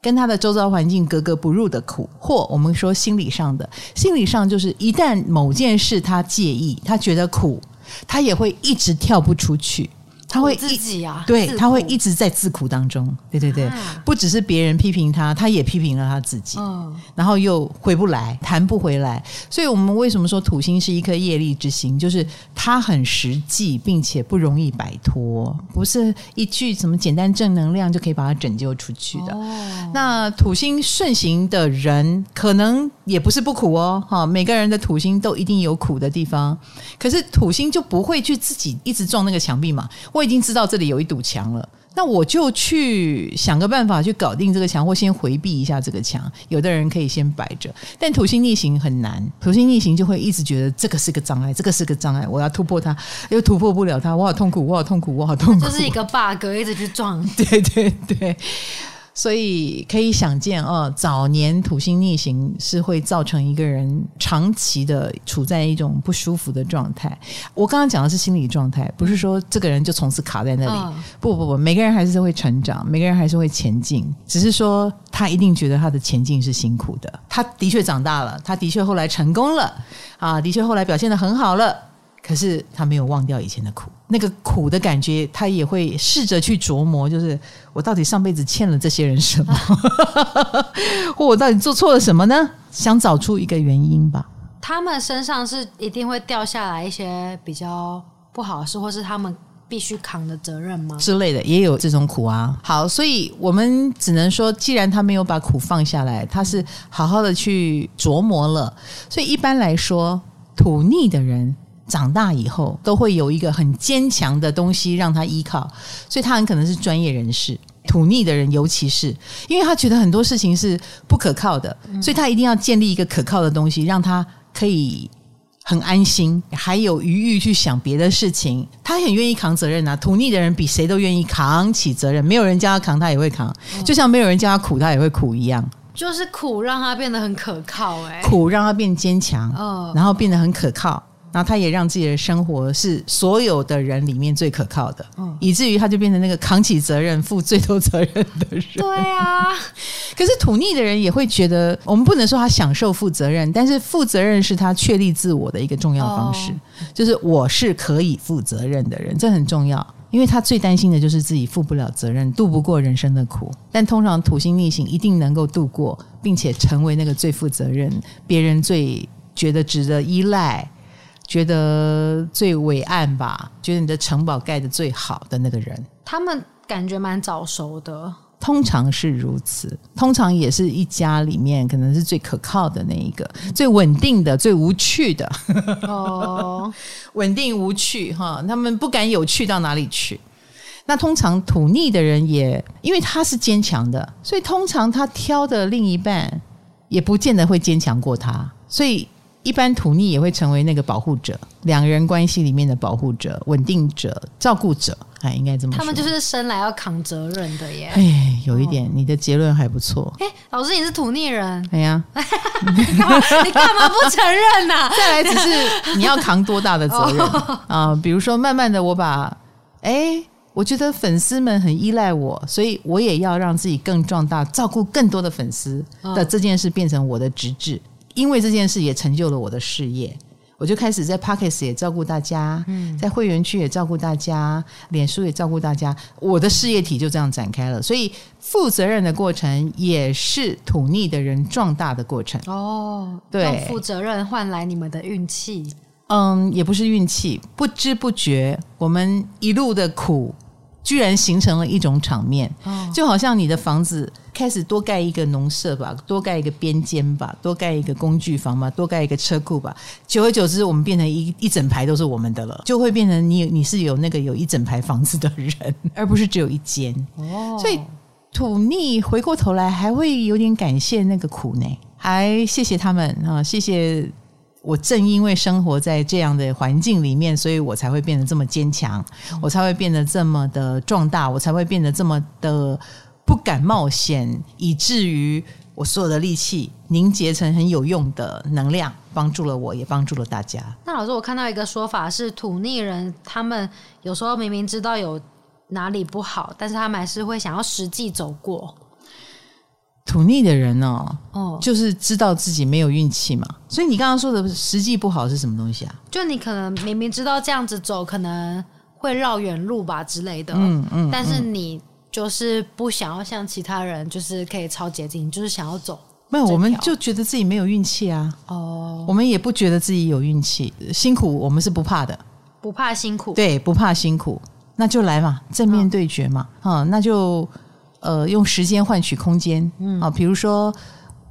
跟他的周遭环境格格不入的苦，或我们说心理上的，心理上就是一旦某件事他介意，他觉得苦，他也会一直跳不出去。他会
自己啊，
对，他会一直在自苦当中，对对对，
啊、
不只是别人批评他，他也批评了他自己，嗯，然后又回不来，弹不回来。所以我们为什么说土星是一颗业力之星？就是它很实际，并且不容易摆脱，不是一句什么简单正能量就可以把它拯救出去的。哦、那土星顺行的人，可能也不是不苦哦，哈，每个人的土星都一定有苦的地方，可是土星就不会去自己一直撞那个墙壁嘛。我已经知道这里有一堵墙了，那我就去想个办法去搞定这个墙，或先回避一下这个墙。有的人可以先摆着，但土星逆行很难，土星逆行就会一直觉得这个是个障碍，这个是个障碍，我要突破它，又突破不了它，我好痛苦，我好痛苦，我好痛苦，
这是一个 bug，一直去撞。
对 对对。所以可以想见哦，早年土星逆行是会造成一个人长期的处在一种不舒服的状态。我刚刚讲的是心理状态，不是说这个人就从此卡在那里。哦、不不不，每个人还是会成长，每个人还是会前进，只是说他一定觉得他的前进是辛苦的。他的确长大了，他的确后来成功了，啊，的确后来表现的很好了。可是他没有忘掉以前的苦，那个苦的感觉，他也会试着去琢磨，就是我到底上辈子欠了这些人什么，或我到底做错了什么呢？想找出一个原因吧。
他们身上是一定会掉下来一些比较不好的事，或是他们必须扛的责任吗？
之类的，也有这种苦啊。好，所以我们只能说，既然他没有把苦放下来，他是好好的去琢磨了。所以一般来说，土逆的人。长大以后都会有一个很坚强的东西让他依靠，所以他很可能是专业人士。土逆的人，尤其是因为他觉得很多事情是不可靠的，所以他一定要建立一个可靠的东西，让他可以很安心，还有余裕去想别的事情。他很愿意扛责任啊！土逆的人比谁都愿意扛起责任，没有人叫他扛，他也会扛，就像没有人叫他苦，他也会苦一样。
就是苦让他变得很可靠，欸，哎，
苦让他变坚强，然后变得很可靠。然后他也让自己的生活是所有的人里面最可靠的，嗯，以至于他就变成那个扛起责任、负最多责任的人。
对啊，
可是土逆的人也会觉得，我们不能说他享受负责任，但是负责任是他确立自我的一个重要方式，哦，就是我是可以负责任的人，这很重要，因为他最担心的就是自己负不了责任，度不过人生的苦。但通常土星逆行一定能够度过，并且成为那个最负责任、别人最觉得值得依赖。觉得最伟岸吧，觉得你的城堡盖得最好的那个人，
他们感觉蛮早熟的，
通常是如此，通常也是一家里面可能是最可靠的那一个，最稳定的、最无趣的。哦，稳定无趣哈，他们不敢有趣到哪里去。那通常土逆的人也因为他是坚强的，所以通常他挑的另一半也不见得会坚强过他，所以。一般土逆也会成为那个保护者，两人关系里面的保护者、稳定者、照顾者，哎，应该这么说。
他们就是生来要扛责任的耶。
哎，有一点，哦、你的结论还不错。哎，
老师，你是土逆人？
哎呀，
你 干嘛？你干嘛不承认呢、啊？
再来，只是你要扛多大的责任 啊、哦呃？比如说，慢慢的，我把，哎，我觉得粉丝们很依赖我，所以我也要让自己更壮大，照顾更多的粉丝的这件事变成我的职志。因为这件事也成就了我的事业，我就开始在 Podcast 也照顾大家，嗯，在会员区也照顾大家，脸书也照顾大家，我的事业体就这样展开了。所以，负责任的过程也是土逆的人壮大的过程。
哦，
对，
用负责任换来你们的运气。
嗯，也不是运气，不知不觉，我们一路的苦。居然形成了一种场面，就好像你的房子开始多盖一个农舍吧，多盖一个边间吧，多盖一个工具房吧，多盖一个车库吧。久而久之，我们变成一一整排都是我们的了，就会变成你你是有那个有一整排房子的人，而不是只有一间。哦，所以土逆回过头来还会有点感谢那个苦呢，还谢谢他们啊，谢谢。我正因为生活在这样的环境里面，所以我才会变得这么坚强，我才会变得这么的壮大，我才会变得这么的不敢冒险，以至于我所有的力气凝结成很有用的能量，帮助了我，也帮助了大家。
那老师，我看到一个说法是，土逆人他们有时候明明知道有哪里不好，但是他们还是会想要实际走过。
土逆的人哦，哦，就是知道自己没有运气嘛，所以你刚刚说的实际不好是什么东西啊？
就你可能明明知道这样子走可能会绕远路吧之类的，嗯嗯，但是你就是不想要像其他人，就是可以超捷径，就是想要走。
没有，我们就觉得自己没有运气啊。哦，我们也不觉得自己有运气，辛苦我们是不怕的，
不怕辛苦，
对，不怕辛苦，那就来嘛，正面对决嘛，啊、嗯，那就。呃，用时间换取空间，嗯啊，比如说，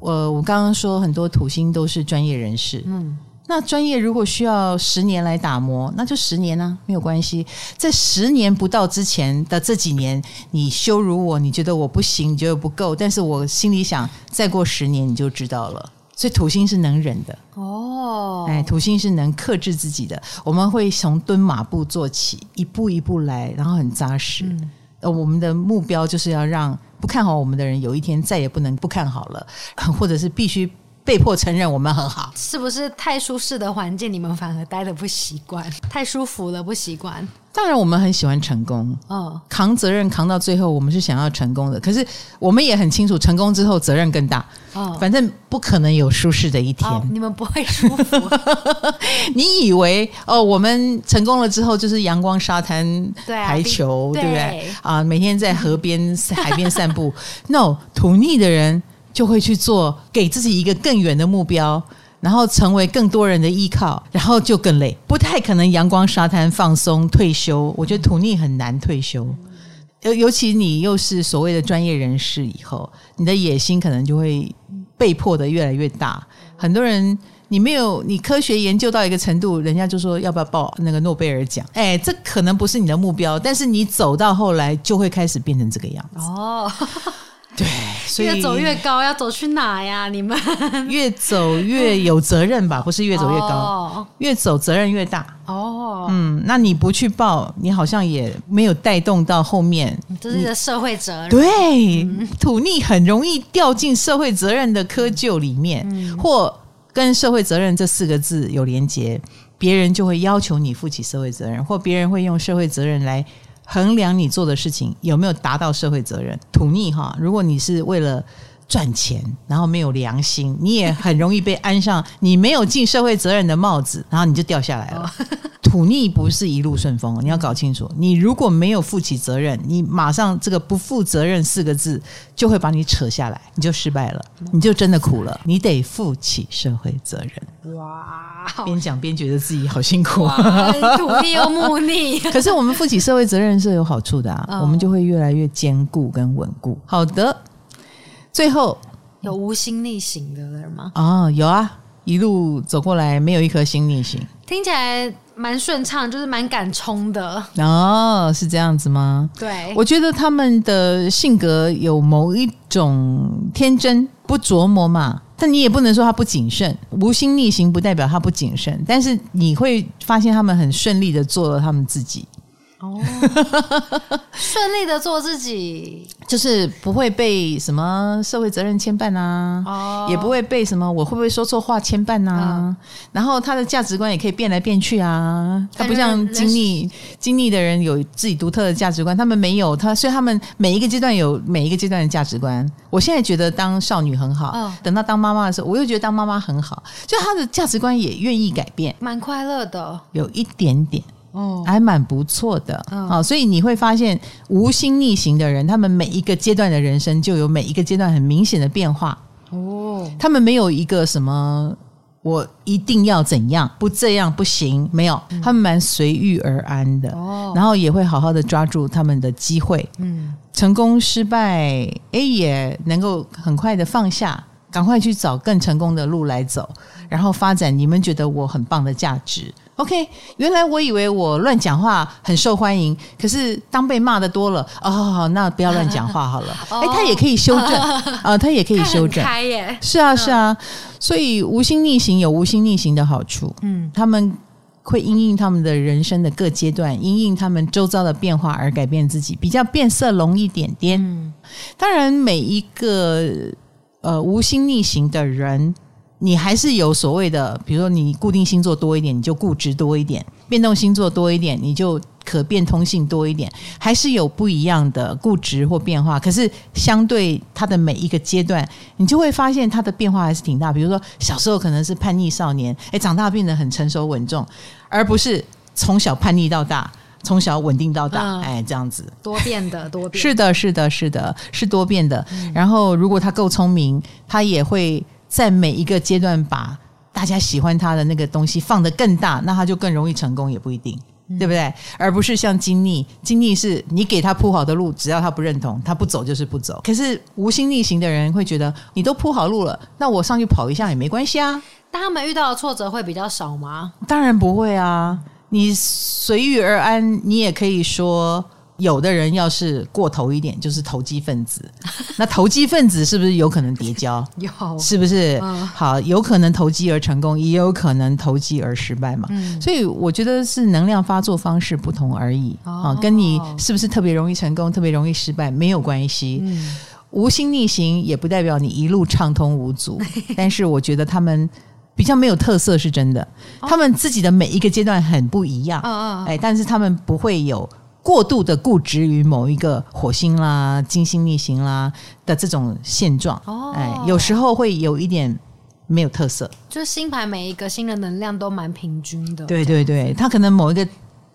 呃，我刚刚说很多土星都是专业人士，嗯，那专业如果需要十年来打磨，那就十年啊，没有关系。在十年不到之前的这几年，你羞辱我，你觉得我不行，你觉得不够，但是我心里想，再过十年你就知道了。所以土星是能忍的哦，哎，土星是能克制自己的。我们会从蹲马步做起，一步一步来，然后很扎实。嗯呃，我们的目标就是要让不看好我们的人有一天再也不能不看好了，或者是必须被迫承认我们很好。
是不是太舒适的环境，你们反而待的不习惯？太舒服了，不习惯。
当然，我们很喜欢成功，嗯，扛责任扛到最后，我们是想要成功的。可是我们也很清楚，成功之后责任更大。哦，反正不可能有舒适的一天。
哦，你们不会舒服。
你以为哦，我们成功了之后就是阳光、沙滩、排球，对不对？啊，每天在河边、海边散步。No，土逆的人就会去做，给自己一个更远的目标。然后成为更多人的依靠，然后就更累，不太可能阳光沙滩放松退休。我觉得土逆很难退休，尤尤其你又是所谓的专业人士，以后你的野心可能就会被迫的越来越大。很多人你没有你科学研究到一个程度，人家就说要不要报那个诺贝尔奖？哎，这可能不是你的目标，但是你走到后来就会开始变成这个样子。哦。对，所以
越走越高，要走去哪呀？你们
越走越有责任吧？不是越走越高，哦、越走责任越大。哦，嗯，那你不去报，你好像也没有带动到后面，
这是社会责任。
对，嗯、土逆很容易掉进社会责任的窠臼里面，嗯、或跟社会责任这四个字有连结，别人就会要求你负起社会责任，或别人会用社会责任来。衡量你做的事情有没有达到社会责任，土逆哈，如果你是为了赚钱，然后没有良心，你也很容易被安上你没有尽社会责任的帽子，然后你就掉下来了。土逆不是一路顺风，你要搞清楚。你如果没有负起责任，你马上这个不负责任四个字就会把你扯下来，你就失败了，你就真的苦了。你得负起社会责任。哇，边讲边觉得自己好辛苦。
土逆又木逆，
可是我们负起社会责任是有好处的啊，我们就会越来越坚固跟稳固。好的，最后
有无心逆行的人吗？
哦，有啊，一路走过来没有一颗心逆行，
听起来。蛮顺畅，就是蛮敢冲的
哦，是这样子吗？
对，
我觉得他们的性格有某一种天真不琢磨嘛，但你也不能说他不谨慎。无心逆行不代表他不谨慎，但是你会发现他们很顺利的做了他们自己。
哦，顺利的做自己，
就是不会被什么社会责任牵绊啊，哦，也不会被什么我会不会说错话牵绊啊。嗯、然后他的价值观也可以变来变去啊，他不像经历经历的人有自己独特的价值观，他们没有他，所以他们每一个阶段有每一个阶段的价值观。我现在觉得当少女很好，嗯、等到当妈妈的时候，我又觉得当妈妈很好，就他的价值观也愿意改变，
蛮快乐的，
有一点点。哦，还蛮不错的，所以你会发现无心逆行的人，他们每一个阶段的人生就有每一个阶段很明显的变化。哦，他们没有一个什么我一定要怎样，不这样不行，没有，他们蛮随遇而安的。哦，然后也会好好的抓住他们的机会。嗯，成功失败，哎，也能够很快的放下，赶快去找更成功的路来走，然后发展你们觉得我很棒的价值。OK，原来我以为我乱讲话很受欢迎，可是当被骂的多了，哦，那不要乱讲话好了。哎、哦，他也可以修正啊、呃，他也可以修正。开耶，是啊，是啊。所以无心逆行有无心逆行的好处。嗯，他们会因应他们的人生的各阶段，因应他们周遭的变化而改变自己，比较变色龙一点点。嗯，当然每一个呃无心逆行的人。你还是有所谓的，比如说你固定星座多一点，你就固执多一点；变动星座多一点，你就可变通性多一点。还是有不一样的固执或变化。可是相对它的每一个阶段，你就会发现它的变化还是挺大。比如说小时候可能是叛逆少年，诶，长大变得很成熟稳重，而不是从小叛逆到大，从小稳定到大，嗯、哎，这样子
多变的多变。
是的，是的，是的，是多变的。嗯、然后如果他够聪明，他也会。在每一个阶段，把大家喜欢他的那个东西放得更大，那他就更容易成功，也不一定，嗯、对不对？而不是像经历，经历是你给他铺好的路，只要他不认同，他不走就是不走。可是无心逆行的人会觉得，你都铺好路了，那我上去跑一下也没关系啊。
但他们遇到的挫折会比较少吗？
当然不会啊，你随遇而安，你也可以说。有的人要是过头一点，就是投机分子。那投机分子是不是有可能跌跤？
有，
是不是？嗯、好，有可能投机而成功，也有可能投机而失败嘛。嗯、所以我觉得是能量发作方式不同而已。啊、哦，跟你是不是特别容易成功，特别容易失败没有关系。嗯、无心逆行也不代表你一路畅通无阻。但是我觉得他们比较没有特色是真的。哦、他们自己的每一个阶段很不一样。哎，但是他们不会有。过度的固执于某一个火星啦、金星逆行啦的这种现状，哦，哎，有时候会有一点没有特色。
就是星盘每一个星的能量都蛮平均的。
对对对，它可能某一个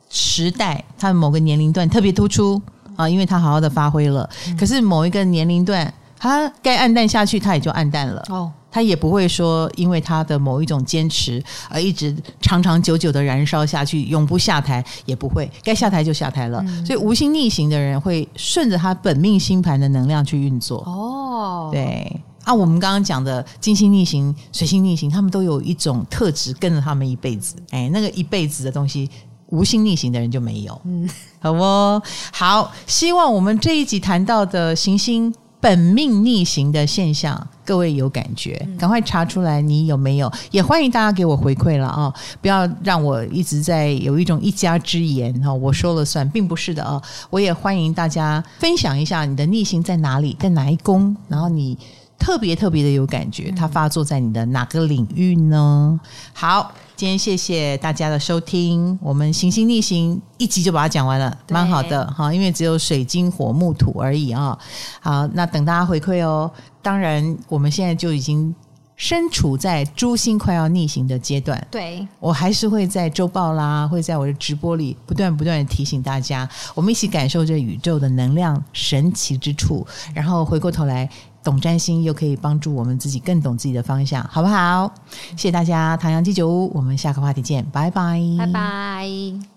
时代，它的某个年龄段特别突出啊，因为它好好的发挥了。嗯、可是某一个年龄段，它该暗淡下去，它也就暗淡了。哦。他也不会说，因为他的某一种坚持而一直长长久久的燃烧下去，永不下台，也不会该下台就下台了。嗯、所以无心逆行的人会顺着他本命星盘的能量去运作。哦，对啊，我们刚刚讲的金星逆行、水星逆行，他们都有一种特质跟着他们一辈子。哎，那个一辈子的东西，无心逆行的人就没有。嗯，好哦，好，希望我们这一集谈到的行星。本命逆行的现象，各位有感觉？赶快查出来，你有没有？也欢迎大家给我回馈了啊！不要让我一直在有一种一家之言哈，我说了算，并不是的啊！我也欢迎大家分享一下你的逆行在哪里，在哪一宫，然后你特别特别的有感觉，它发作在你的哪个领域呢？好。今天谢谢大家的收听，我们行星逆行一集就把它讲完了，蛮好的哈，因为只有水金火木土而已啊。好，那等大家回馈哦。当然，我们现在就已经身处在诸星快要逆行的阶段。
对，
我还是会在周报啦，会在我的直播里不断不断的提醒大家，我们一起感受这宇宙的能量神奇之处，然后回过头来。懂占星又可以帮助我们自己更懂自己的方向，好不好？谢谢大家，唐阳鸡酒屋，我们下个话题见，拜拜，
拜拜。